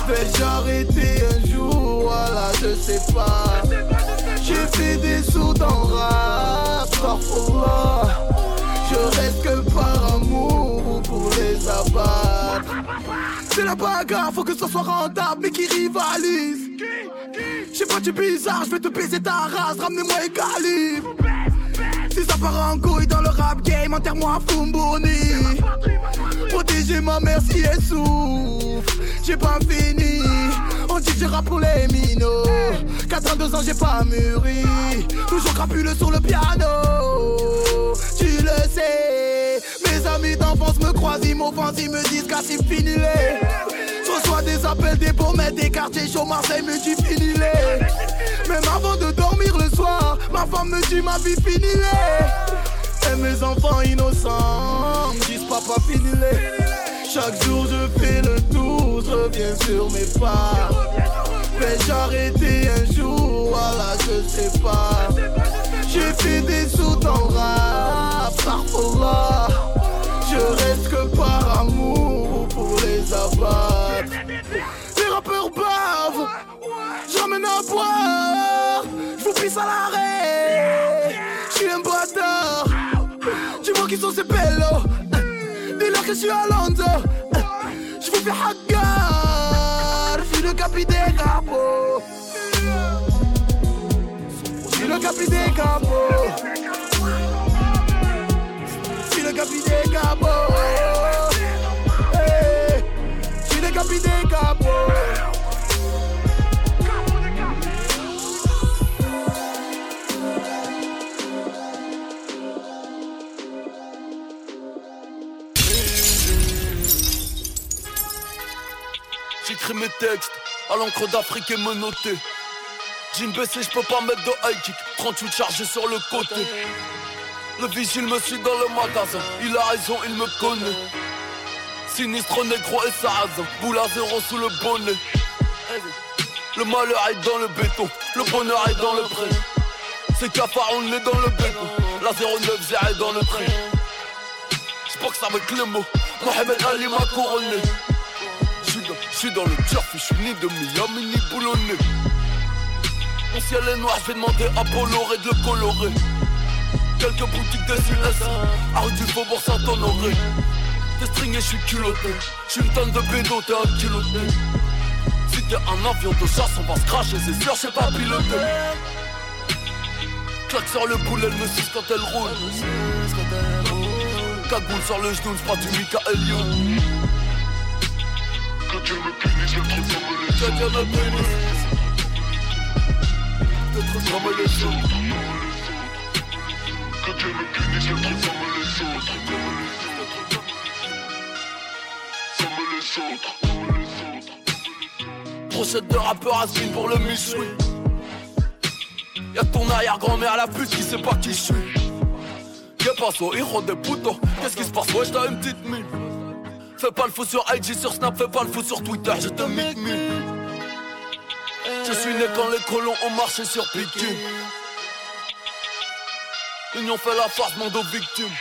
Vais-je arrêter un jour, voilà je sais pas. J'ai fait des sous dans rap, parfois. La bagarre, faut que ça soit rentable, mais qui rivalise. J'ai pas du bizarre, je vais te baiser ta race, ramenez-moi un calibre. Si ça part en couille dans le rap game, enterre-moi à Fumboni. Protéger ma mère si elle souffre, j'ai pas fini. On dit que je rappe pour les minots. 82 ans, j'ai pas mûri. Toujours crapuleux sur le piano. Le sais, mes amis d'enfance me croisent, ils m'offensent, ils me disent qu'à c'est fini les. Je reçois des appels des pommettes, des quartiers chauds, Marseille me dit fini les. Même avant de dormir le soir, ma femme me dit ma vie fini les. Et mes enfants innocents me disent papa fini les. Chaque jour je fais le tour, je reviens sur mes pas. Vais-je arrêter un jour, voilà je sais pas. J'ai fait des sous dans rap, parfois. Je reste que par amour pour les abattre. Les rappeurs bavent, je ramène à boire. Je vous pisse à l'arrêt, je suis un bâtard. Dis-moi qui sont ces bellos, dis-leur que je suis à Londres. Je vous fais hagar, suis le capitaine suis le capitaine des capots. Le capitaine des capots. Le capitaine des. J'écris mes textes à l'encre d'Afrique et menotté. Jean baissé, je peux pas mettre de high kick. 38 chargés sur le côté. Le vigile me suit dans le magasin. Il a raison, il me connaît. Sinistre négro et sarrasin. Boule à zéro sous le bonnet. Le malheur est dans le béton. Le bonheur est dans le pré. C'est cafard, on est dans le béton. La 09 est dans le train. J'boxe avec les mots. Mohamed Ali m'a couronné. J'suis dans, dans le turf, j'suis ni de Miami ni boulonné. Mon ciel est noir, j'vais demander à Bolloré de le colorer. quelques boutiques de. À rue du Faubourg Saint-Honoré. T'es stringé, je suis culotté. J'suis une tonne de bédo, t'es un culotté. Si t'es un avion de chasse, on va se cracher, c'est sûr, j'sais pas piloter. Claque sur le boulet, elle me suce quand elle roule. Cagoule sur le genou, j'prends du Michael Youn. Que Dieu me punisse, me punisse. Comme les autres. Que Dieu me punisse, le truc comme les autres. Comme les autres. Brochette de rappeur à pour le Michoui. Y'a ton arrière-grand-mère la pute qui sait pas qui je suis. Y'a pas ça, héros des putos. Qu'est-ce qui se passe? Ouais, t'as une petite mine. Fais pas le fou sur IG, sur Snap, fais pas le fou sur Twitter, je te mic Je suis né quand les colons ont marché sur Bitume. L'union fait la farce, monde aux victimes.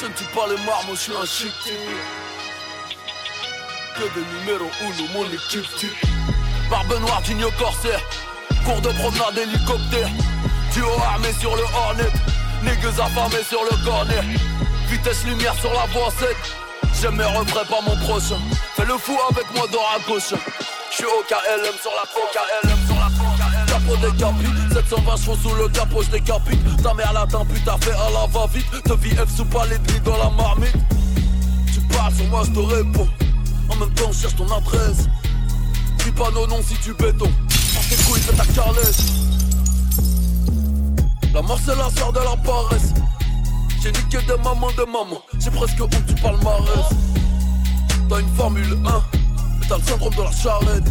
Je ne tue pas les marmots, je suis un chic. Que des numéros uno, mon équipe type. Barbe noire, digne corsaire. Cours de promenade, hélicoptère. Duo armé sur le Hornet. Négueuse affamée sur le cornet. Vitesse lumière sur la voie 7. Jamais refrais pas mon prochain. Fais le fou avec moi dans la gauche. J'suis au KLM sur la KLM sur la KLM. Capot décapite, 720 chevaux sous le capot, j'décapite. Ta mère la t'impute, t'as fait à la va-vite. Te vis F sous palais de dans la marmite. Tu parles sur moi, j'te réponds. En même temps, cherche ton adresse. Dis pas non, non si tu béton. Prends tes couilles, fais ta carlesse. La mort, c'est la sœur de la paresse. J'ai niqué des mamans de maman, j'ai presque honte du palmarès. T'as une Formule 1, t'as le syndrome de la charrette.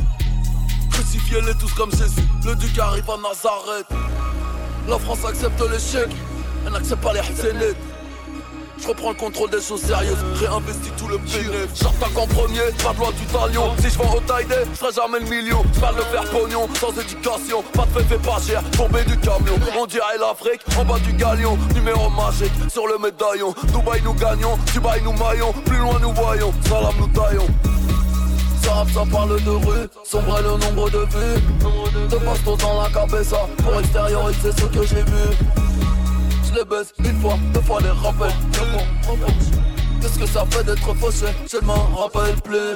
Crucifiez-les tous comme Jésus, le duc arrive à Nazareth. La France accepte l'échec, elle n'accepte pas les Hassanettes. Je reprends le contrôle des choses sérieuses, réinvestis tout le bénéfice. J'attaque en premier, pas de du talion. Si je vends au taille je ferai jamais le million. J'parle de faire pognon, sans éducation. Pas de fait, fait pas cher, tombé du camion. On dirait l'Afrique, en bas du galion. Numéro magique, sur le médaillon. Dubaï nous gagnons, Dubaï nous maillons. Plus loin nous voyons, salam nous taillons. Ça ça parle de rue, sombre le nombre de vues. De bastos dans la cabeza, pour extérioriser ce que j'ai vu je les baisse une fois, deux fois les rappels. Qu'est-ce que ça fait d'être faussé Je ne m'en rappelle plus.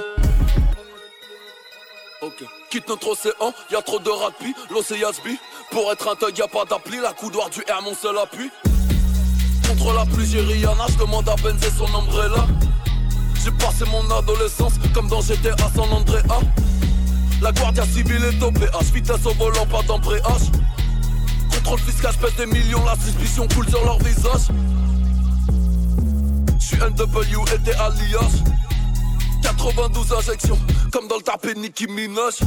Ok. Quitte notre océan, y a trop de rugby, l'océan Pour être un thug, y a pas d'appli, la coudoir du R, mon seul appui. Contre la pluie, j'ai Rihanna, je demande à Benz son umbrella. J'ai passé mon adolescence comme dans GTA San Andreas. La guardia civile est au PH, vitesse au volant, pas d'embrayage. Contrôle fiscal, pèse des millions, la suspicion coule sur leur visage. J'suis NW et alias. 92 injections, comme dans le tapé Nicki Minaj.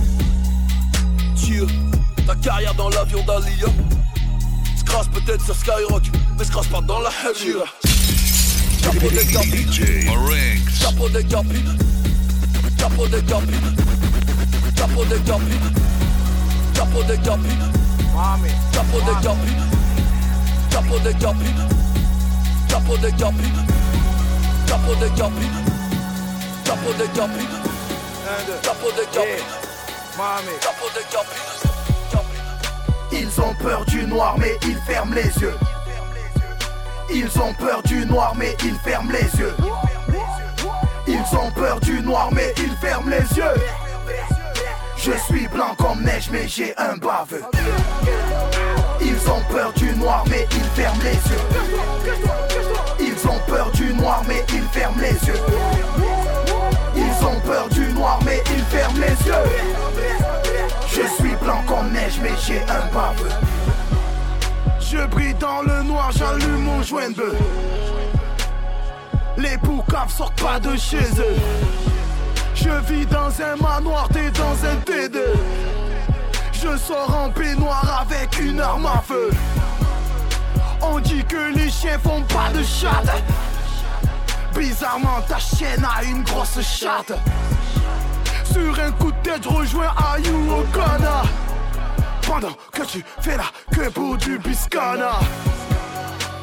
Dieu, ta carrière dans l'avion d'Alia. J'crache peut-être sur Skyrock, mais j'crache pas dans la Hellira. Chapeau capis, chapeau capis, chapeau capis, chapeau capis, chapeau capis. Chapeau capis, chapeau capis, chapeau capis, chapeau capis, chapeau capis, chapeau capis, chapeau capis. Ils ont peur du noir mais ils ferment les yeux. Ils ont peur du noir mais ils ferment les yeux. Ils ont peur du noir mais ils ferment les yeux. Je suis blanc comme neige mais j'ai un baveux. Ils ont peur du noir mais ils ferment les yeux. Ils ont peur du noir mais ils ferment les yeux. Ils ont peur du noir mais ils ferment les yeux. Je suis blanc comme neige mais j'ai un baveux Je brille dans le noir, j'allume mon joint de Les boucaves sortent pas de chez eux. Je vis dans un manoir, t'es dans un T2 Je sors en peignoir avec une arme à feu. On dit que les chiens font pas de chatte Bizarrement ta chienne a une grosse chatte. Sur un coup de tête rejoins Ayu Okana Pendant que tu fais la queue pour du biscana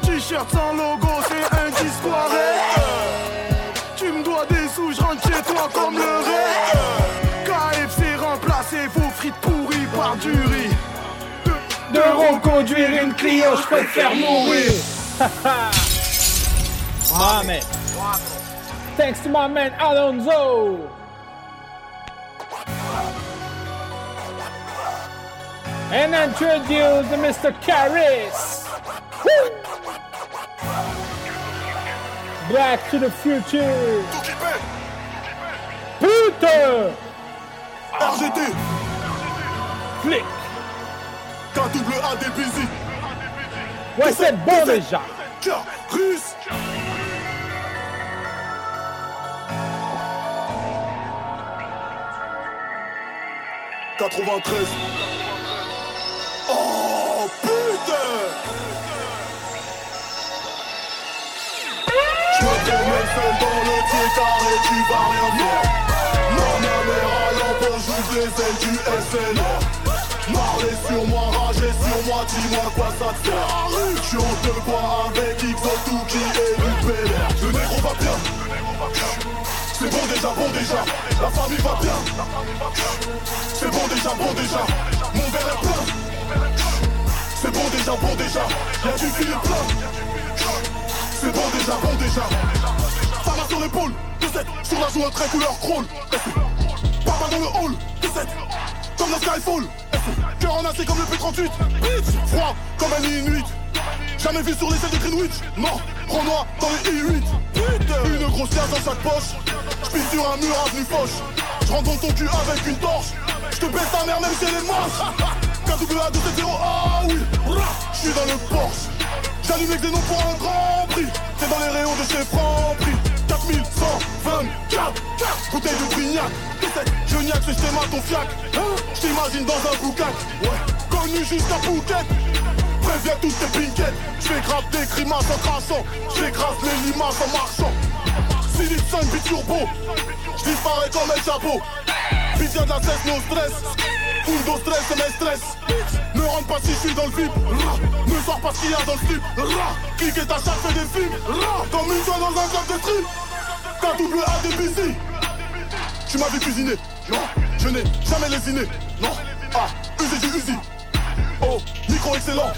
T-shirt sans logo c'est un tu me dois des sous, je rentre chez toi comme le rêve KFC remplacé vos frites pourries par du riz de, euros conduire une Clio, je préfère mourir. [laughs] my man. Thanks to my man Alonso. And introduce Mr. Caris. Back to the future. Putain! RGT Flic. KWA DBZ Ouais, c'est bon déjà. Russe 93 dans le tiers et tu vas rien voir Non ma mère allant pour les ailes du SLR Marler sur moi, rager sur moi, dis-moi quoi ça te sert. Suis en deux quoi avec X-Tout qui est du PLR Le négro va bien. C'est bon déjà, bon déjà, la famille va bien. C'est bon déjà, bon déjà, mon verre est plein. C'est bon déjà, bon déjà, y'a du fil plein. C'est bon déjà, bon déjà Sur l'épaule, 17, sur la joue un trait couleur crawl. Papa dans le hall, 17, comme dans Skyfall Cœur en acier comme le P38 Bitch, froid comme un Inuit. Jamais vu sur les ailes de Greenwich. Non, Renoir dans les I8 Une grosse liasse dans chaque poche. J'pisse sur un mur avenue Foch. J'rentre dans ton cul avec une torche. J'te baisse ta mère même si elle est moche. KWA 270 ah oui. J'suis dans le Porsche. J'allume les xénons pour un grand prix. C'est dans les rayons de chez Franprix 4124 Bouteille de brignac 17 Je niaque c'est j't'aime ton fiac J't'imagine dans un boucac Ouais Connu jusqu'à Phuket. Préviens toutes tes pinquettes. J'fais grave des grimaces en crachant J'écrase les limaces en marchant. 6 litres 5 bits turbo. J'disparais comme un chapeau. Pitié de la cesse, no stress. Undo stress, c'est mes stress. Ne rentre pas si je suis dans le vip Ne sors pas ce qu'il y a dans le slip. Clique et ta chatte fait des films. Comme une fois dans un club de strip KWA DBC Tu m'as vu cuisiner. Non, je n'ai jamais lésiné. Non, ah, usé du Uzi Oh, micro excellent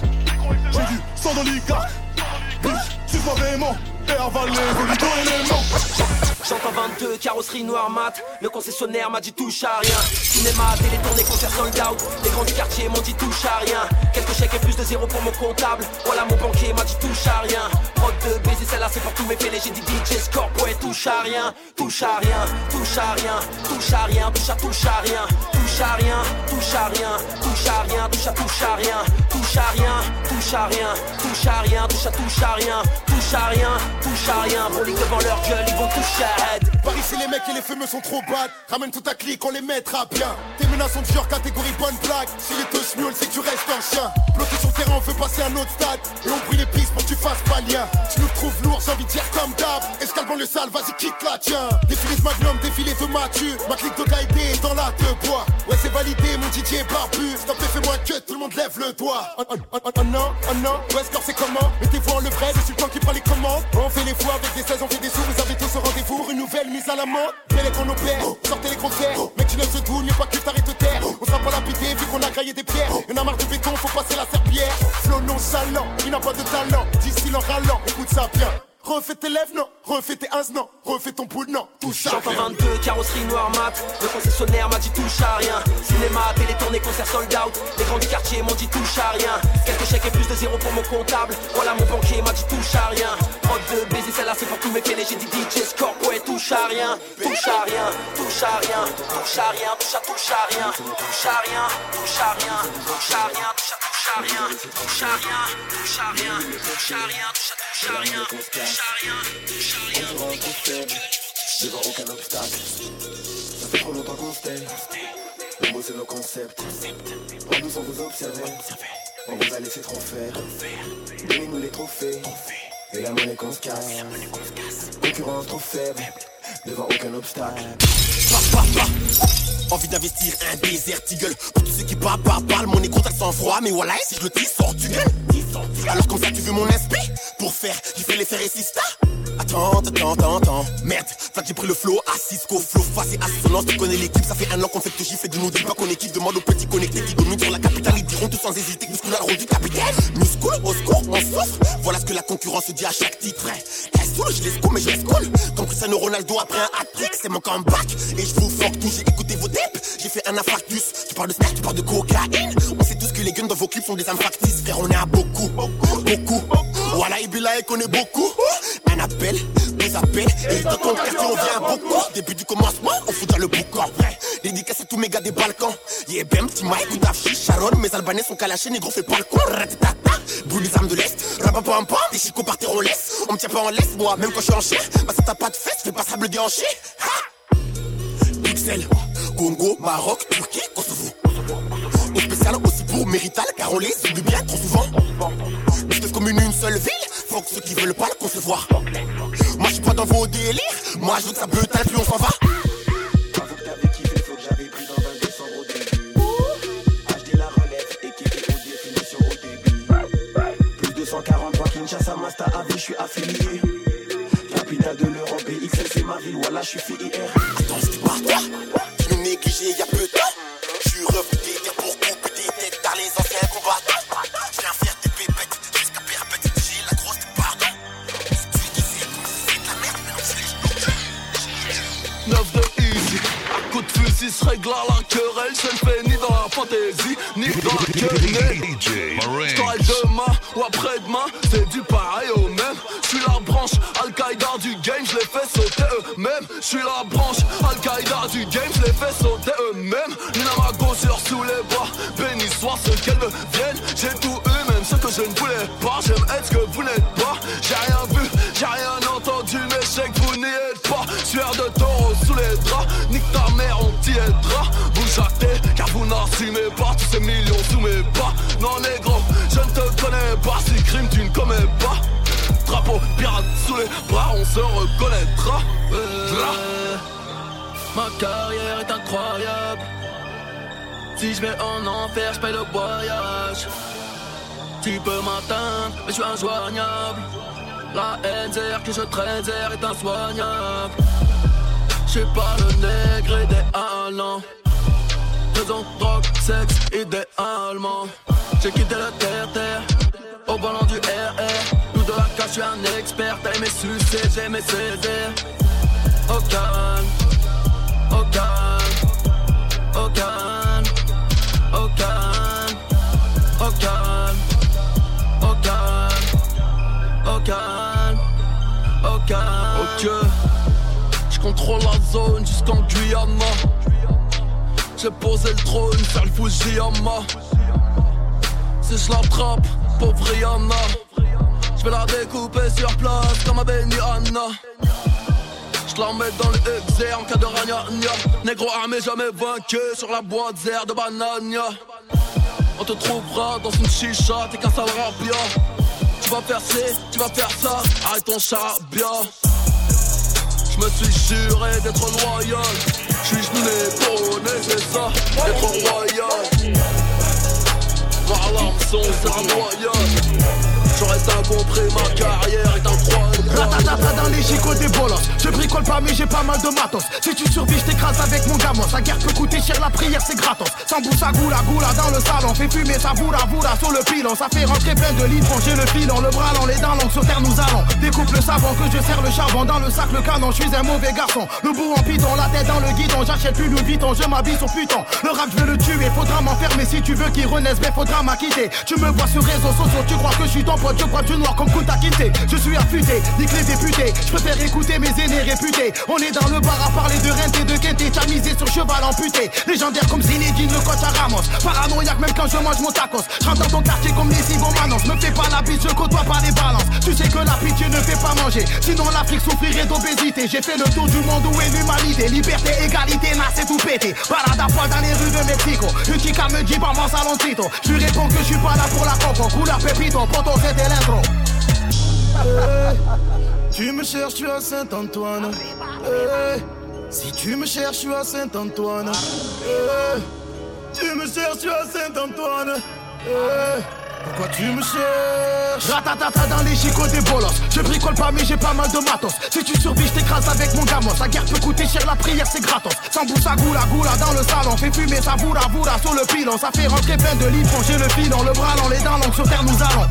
J'ai du sang d'oligarque Bitch, suce-moi véhément Les oligo-éléments J'entends 22, carrosserie noire mat. Le concessionnaire m'a dit touche à rien. Cinéma, télé tournée, concert sold out. Les grands du quartier m'ont dit touche à rien. Quelques chèques et plus de zéro pour mon comptable. Voilà mon banquier m'a dit touche à rien. Prod de baiser, celle-là c'est pour tous mes pélés. J'ai dit DJ Scorp, ouais, touche à rien. Touche à rien, touche à rien, touche à rien, touche à touche à rien. Touche à rien, touche à rien, touche à rien, touche à touche à rien. Touche à rien, touche à rien, touche à rien, touche à touche à rien. Touche à rien, touche à rien. Brolique devant leur gueule, ils vont toucher à Par ici les mecs et les fumeux sont trop bad Ramène toute ta clique, on les mettra bien Tes menaces sont du genre catégorie bonne blague Si les deux schmules, c'est que tu restes un chien Bloqué sur terrain, on veut passer à un autre stade Et on brille les pistes pour que tu fasses pas lien Tu nous trouves lourd, j'ai envie de dire comme d'hab Escalbant le sale, vas-y quitte la tiens Défilé de magnum, défilé de Mathieu Ma clique de Gaïdé est dans la deux bois Ouais c'est validé, mon DJ est barbu Stop fais-moi que tout le monde lève le doigt Oh, oh, oh, oh, oh non, oh non, ouais score c'est comment Mettez-vous en le vrai, suis le temps qui prend les commandes On fait les fois avec des 16, on fait des sous Vous avez tous au rendez-vous. Une nouvelle mise à la mode Fais-les qu'on opère, sortez les terres Mec tu ne se n'est pas que t'arrêtes de terre. On sera pas lapidé vu qu'on a graillé des pierres. Y'en a marre de béton, faut passer la serpillère Flow non salant, il n'a pas de talent. D'ici en râlant, écoute ça bien Refais tes lèvres, non. Refais tes ins, non. Refais ton poule, non. Touche à J'entends rien. 22, carrosserie noire mat. Le concessionnaire m'a dit touche à rien. Cinéma, télé tournée, concert sold out. Les grands du quartier m'ont dit touche à rien. Quelques chèques et plus de zéro pour mon comptable. Voilà mon banquier m'a dit touche à rien. Prod de baiser, celle-là c'est pour tous mes. J'ai dit DJ Scorp, ouais, touche à rien. Touche à rien, touche à rien, touche à rien, touche à touche à rien. Touche à rien, touche à rien, touche à rien, touche à touche à rien. Touche à rien, touche à rien, touche à rien, touche à touche à rien. Touche à rien, touche à rien. Devant aucun obstacle. Ça fait trop longtemps qu'on se tait. Le mot c'est nos concepts. En nous on vous observe. On vous a laissé trop faire. Donnez-nous les trophées. Et la monnaie qu'on se casse. Concurrence trop faible. Devant aucun obstacle. Envie d'investir un désert Eagle Pour tous ceux qui parlent, parlent, Mon nez contact sans froid. Mais voilà, si je le dis, sors tu gueules Alors comme ça tu veux mon esprit? Pour faire, il fait les faire et sista Attends, attends, attends, attends. Merde, t'as j'ai pris le flow, Cisco, flow, face et assonance. Tu connais l'équipe, ça fait un an qu'on fait te gifler de nous. Dis pas qu'on équipe, demande aux petits connectés qui dominent sur la capitale. Ils diront tous sans hésiter que nous a rendu capitaine. Muscool, au secours, on souffre. Voilà ce que la concurrence dit à chaque titre. Eh, sous, je laisse cool, mais je laisse cool. Comme Cristiano Ronaldo après un hat-trick, c'est mon comeback. Et je vous fuck tout, j'ai écouté vos dips. J'ai fait un infarctus. Tu parles de snack, tu parles de cocaïne. Les guns dans vos clips sont des infractices. Frère, on est à beaucoup, beaucoup, beaucoup. Voilà, Ibila, et connaît beaucoup. Un appel, deux appels. Et dans ton quartier, on vient beaucoup. Début du commencement, on fout le boucan. Dédicace à tous mes gars des Balkans. Petit Mike, ou Sharon. Mes Albanais sont calachés, négro fait pas le con. Ratatata, boule les armes de l'Est. Rapapampa, des chicots par terre, on laisse. On me tient pas en laisse, moi, même quand je suis en chien. Bah, ça t'a pas de fesses, fais pas sable déhanché. Ha! Bruxelles, Congo, Maroc, Turquie, Kosovo. Au spécial aussi pour car on les oublie bien trop souvent. Je comme une, une seule ville, faut que ceux qui veulent pas le concevoir. Moi je suis pas dans vos délires, moi je veux que ça brutale, plus on s'en va. Plus de 143 Kinshasa, Masta, AV, je suis affilié. Capitale de l'Europe, BXL, c'est ma ville, voilà, je suis FIR. Attends, c'était pas toi Tu nous négligeais il fantaisie, ni dans la demain ou après-demain, c'est du pareil au même. Je suis la branche Al-Qaïda du game, je les fais sauter eux-mêmes. Je suis la branche Al-Qaïda du game, je les fais sauter eux-mêmes. Lina ma gossure sous les bras, béni soit ce qu'elles me viennent. J'ai tout eu, même ce que je ne voulais pas. J'aime être ce que vous n'êtes pas. J'ai rien vu, j'ai rien entendu, mais je sais que vous n'y êtes pas. Sueur de taureau millions sous mes pas. Non, négro, je ne te connais pas, si crime tu ne commets pas. Drapeau pirate sous les bras, on se reconnaîtra. Euh, ma carrière est incroyable. Si je vais en enfer, je paye le voyage. Tu peux m'atteindre, mais je suis injoignable. La haine que je traîne est insoignable. Je suis pas le nègre idéalement. Faisons drogue, sexe idéalement. J'ai quitté la terre-terre au volant du RR. Nous de la cache, je suis un expert. T'as aimé sucer, j'ai aimé céder. Au calme, au calme, au calme, au calme, au calme, au calme, au calme, au calme. Ok, je contrôle la zone jusqu'en Guyana. J'ai posé le trône, faire le Fujiyama. Si je l'attrape, pauvre Rihanna. Je vais la découper sur place comme un Benihana. Je la mets dans le en cas de ragnagna. Négro armé jamais vaincu sur la boîte zère de banania. On te trouvera dans une chicha, t'es qu'un sale rapia. Tu vas ci, tu vas faire ça, arrête ton charabia. Je me suis juré d'être loyal. Je suis genou l'épaule, c'est ça, d'être royal. Voir l'hameçon, c'est un royal. J'aurais ça compris, ma carrière est incroyable. Ratatata dans les gigots des bolos. Je bricole pas, mais j'ai pas mal de matos. Si tu survis, je t'écrase avec mon gamos. La guerre peut coûter cher, la prière c'est gratos. Sans boussa goula goula dans le salon. Fais fumer sa boula boula sur le pilon. Ça fait rentrer plein de litres. J'ai le filon, le bras long, les dents longues. Sur terre, nous allons. Découpe le savon que je sers le charbon. Dans le sac, le canon. Je suis un mauvais garçon. Le bout en piton, la tête dans le guidon. J'achète plus le Vuitton, je m'habille sur putain. Le rap, je veux le tuer. Faudra m'enfermer si tu veux qu'il renaisse. Mais faudra m'acquitter. Tu me vois sur réseaux sociaux. Tu crois que je suis ton pote. Je crois tu noir comme Kunta. Je suis affûté, nique les députés. Je préfère écouter mes aînés réputés. On est dans le bar à parler de rente et de quinté. T'as misé sur cheval amputé. Légendaire comme Zinedine, le coach à Ramos. Paranoïaque même quand je mange mon tacos. J'rentre dans ton quartier comme les Yvon Manos. Me fais pas la bite, je côtoie pas les balances. Tu sais que la pitié ne fait pas manger. Sinon l'Afrique souffrirait d'obésité. J'ai fait le tour du monde où est l'humanité? Liberté, égalité, n'a c'est tout pété. Balade à poil dans les rues de Mexico. Une chica me dit pas mon salon Tito. Je réponds que je suis pas là pour la coco. Couleur pépito, poto c'était l'intro. Tu me cherches, tu à Saint-Antoine. Eh, Si tu me cherches, suis à Saint-Antoine. Eh, Tu me cherches, tu à Saint-Antoine. Eh, Pourquoi tu me cherches? Ratatata dans les chicots des bolos. Je bricole pas mais j'ai pas mal de matos. Si tu survis je t'écrase avec mon gamos. La guerre peut coûter cher, la prière c'est gratos. Sans boussa goula goula dans le salon. Fait fumer sa voura voura sur le pilon. Ça fait rentrer plein de litres J'ai le filon, le bras dans les dents sur terre nous allons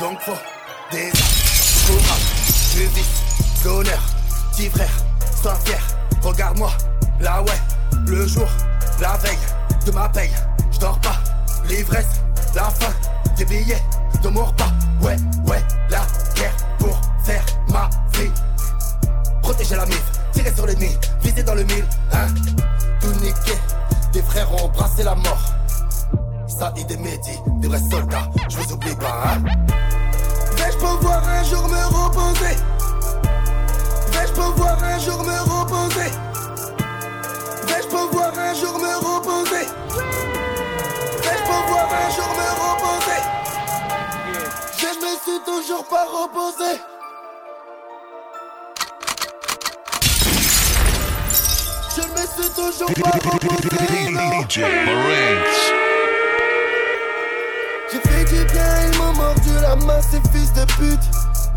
Donc faut des courage. Tu vis, l'honneur, frère, sois fier. Regarde-moi, là ouais, le jour, la veille de ma paye. Je dors pas, l'ivresse, la faim, des billets, de mon repas. Ouais, ouais, la guerre pour faire ma vie. Protéger la mif, tirer sur l'ennemi, viser dans le mille, hein. Tout niquer, des frères ont embrassé la mort. Ça, et des médis, des vrais soldats, je vous oublie pas, hein. Vais-je pouvoir un jour me reposer? Vais-je pouvoir un jour me reposer? Vais-je pouvoir un jour me reposer? Vais-je pouvoir un jour me reposer? Je me suis toujours pas reposé. Je me suis toujours pas reposé.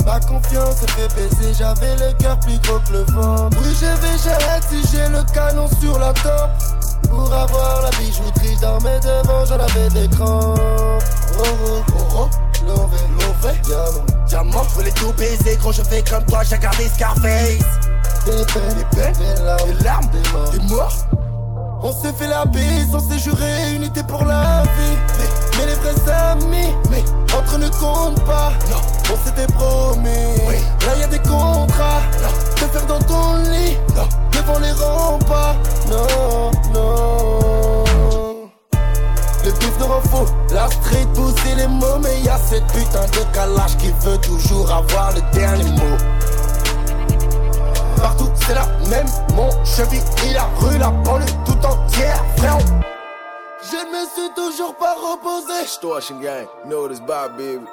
Ma confiance s'est fait baisser, j'avais le cœur plus gros que le vent. Oui, je j'arrête si j'ai le canon sur la top. Pour avoir la bijouterie, je dormais devant, j'en avais des crampes. Oh oh oh oh, lové, diamant, diamant. Je voulais tout baiser, gros, je fais comme toi, j'ai gardé Scarface. Des peines, des peines, des larmes, des larmes, des morts. Des morts. On s'est fait la bise, on s'est juré unité pour la vie. Mais, les vrais amis, mais entre ne compte pas. Non, on s'était promis. Là y a des contrats. Non, te faire dans ton lit. Non, devant les remparts. Non, non. Le bif de faux, la street pousser les mots, mais y a cette putain de calage qui veut toujours avoir le dernier mot. Partout c'est la même, mon cheville et la rue, la banlieue tout entière, frère. Je ne me suis toujours pas reposé. Extortion gang, know what it's baby.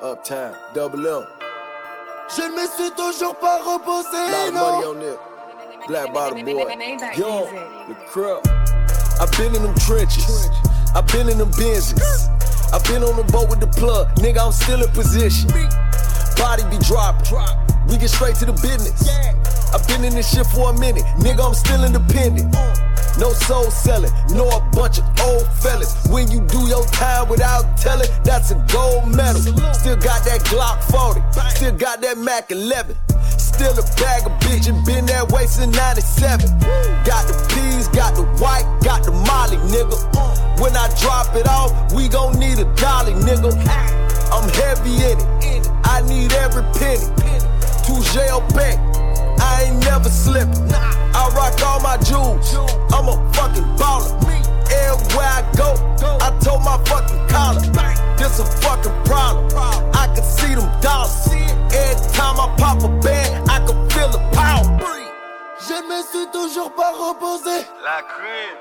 Uptown, double M. Je ne me suis toujours pas reposé, Lot of money on there. Black bottle boy. Yo, the crib. I've been in them trenches. I've been in them Benzes. I've been on the boat with the plug. Nigga, I'm still in position. Body be dropping. We get straight to the business. I've been in this shit for a minute. Nigga, I'm still independent. No soul selling, no a bunch of old fellas. When you do your time without telling, that's a gold medal. Still got that Glock 40, still got that Mac 11. Still a bag of bitch and been that way since 97. Got the peas, got the white, got the molly, nigga. When I drop it off, we gon' need a dolly, nigga. I'm heavy in it, I need every penny. Touche back, I ain't never slipping. I rock all my jewels, I'm a fucking baller. Everywhere I go, I told my fucking collar. This a fucking problem. I can see them dollars. Every time I pop a band, I can feel the power. Je ne me suis toujours pas reposé. La crib.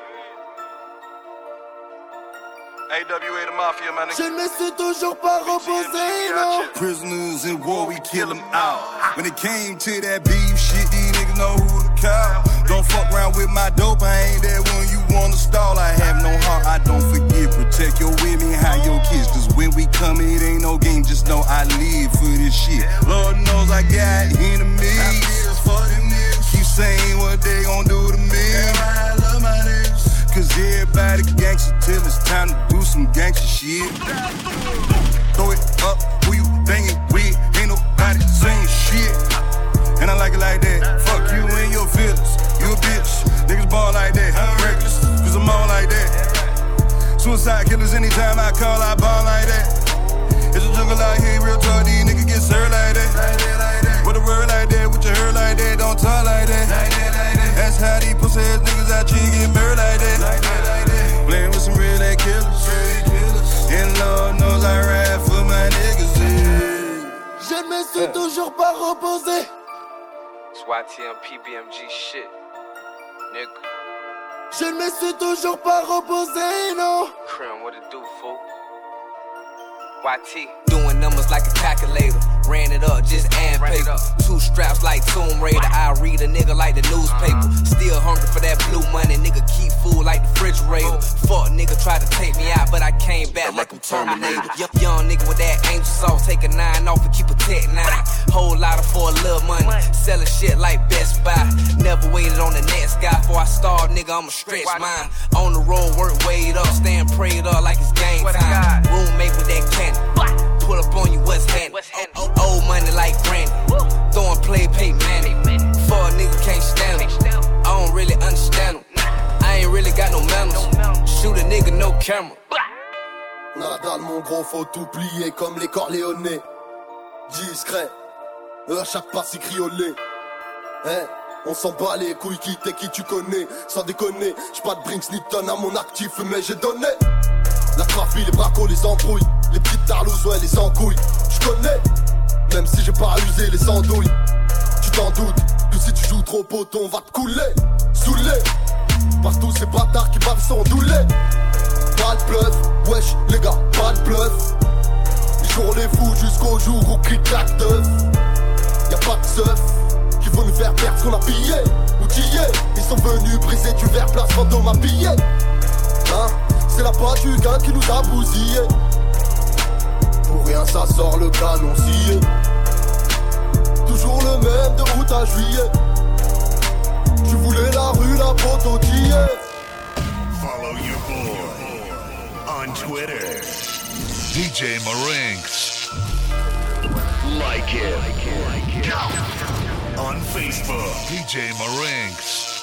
AWA the Mafia, man. Je ne me suis toujours pas reposé, non. Prisoners in war, we kill them out. When it came to that beef shit, these niggas call. Don't fuck around with my dope, I ain't that one you wanna stall. I have no heart, I don't forget. Protect your women, how your kids. Cause when we come, it ain't no game, just know I live for this shit. Lord knows I got enemies. Keep saying what they gon' do to me. Cause everybody gangster till it's time to do some gangster shit. Throw it up, who you banging with? Ain't nobody saying shit. And I like it like that. Fuck you your feelings. You a bitch. Niggas ball like that. Reckless, cause I'm all like that. Suicide killers anytime I call, I ball like that. It's a jungle out here, real talk, these niggas get served like that. With a word like that, with your hair like that, don't talk like that. That's how these pussy ass niggas out here get murdered like that. Playing with some real ass killers. And Lord knows I ride for my niggas. Yeah. suis toujours pas reposé. It's PBMG shit. Nigga. Je ne me suis toujours pas reposé, non. Crim, what it do, fool? YT. Doing numbers like a calculator. Ran it up, just and paper. Two straps like Tomb Raider. I read a nigga like the newspaper. Still hungry for that blue money. Nigga keep food like the refrigerator. Fuck nigga tried to take me out, but I came back like I'm Terminator. Young, young nigga with that angel sauce. Take a nine off and keep a tech nine. Whole lot of for a little money. Selling shit like Best Buy. Never waited on the next guy. Before I starve, nigga, I'ma stretch mine. On the road, work weighed up. Stand prayed up like it's game time. Roommate with that candy. Pull up on you, what's happening? Old money like Brandy. Throwing play, pay. For a nigga can't stand him. I don't really understand him. I ain't really got no manners. Shoot a nigga, no camera. On a la dalle, mon gros, faut tout plier comme les Corléonais. Discret, à chaque pas c'est criolé. Hein, on s'en bat les couilles, qui t'es qui tu connais. Sans déconner, j'suis pas de Brinks ni tonne à mon actif, mais j'ai donné. La trafie, les bracos, les embrouilles. Les petites tarlouses, ouais, les encouilles. J'connais, même si j'ai pas usé les andouilles. Tu t'en doutes, que si tu joues trop poton, on va te couler. Saoulé, par tous ces bâtards qui bavent son doulet. Pas de bluff, wesh, les gars, pas de bluff. Les jours les fous jusqu'au jour où clic-clac d'œuf. Y'a pas de seuf qui vont nous faire perdre ce qu'on a pillé. Outillés, ils sont venus briser du verre place fantôme à piller. Hein, c'est la part du gars qui nous a bousillé. Pour rien, ça sort le canon scié. Toujours le même de août à juillet. Tu voulais la rue, la est. Follow your boy on Twitter. DJ Marinx. Like it. On Facebook, DJ Marinx.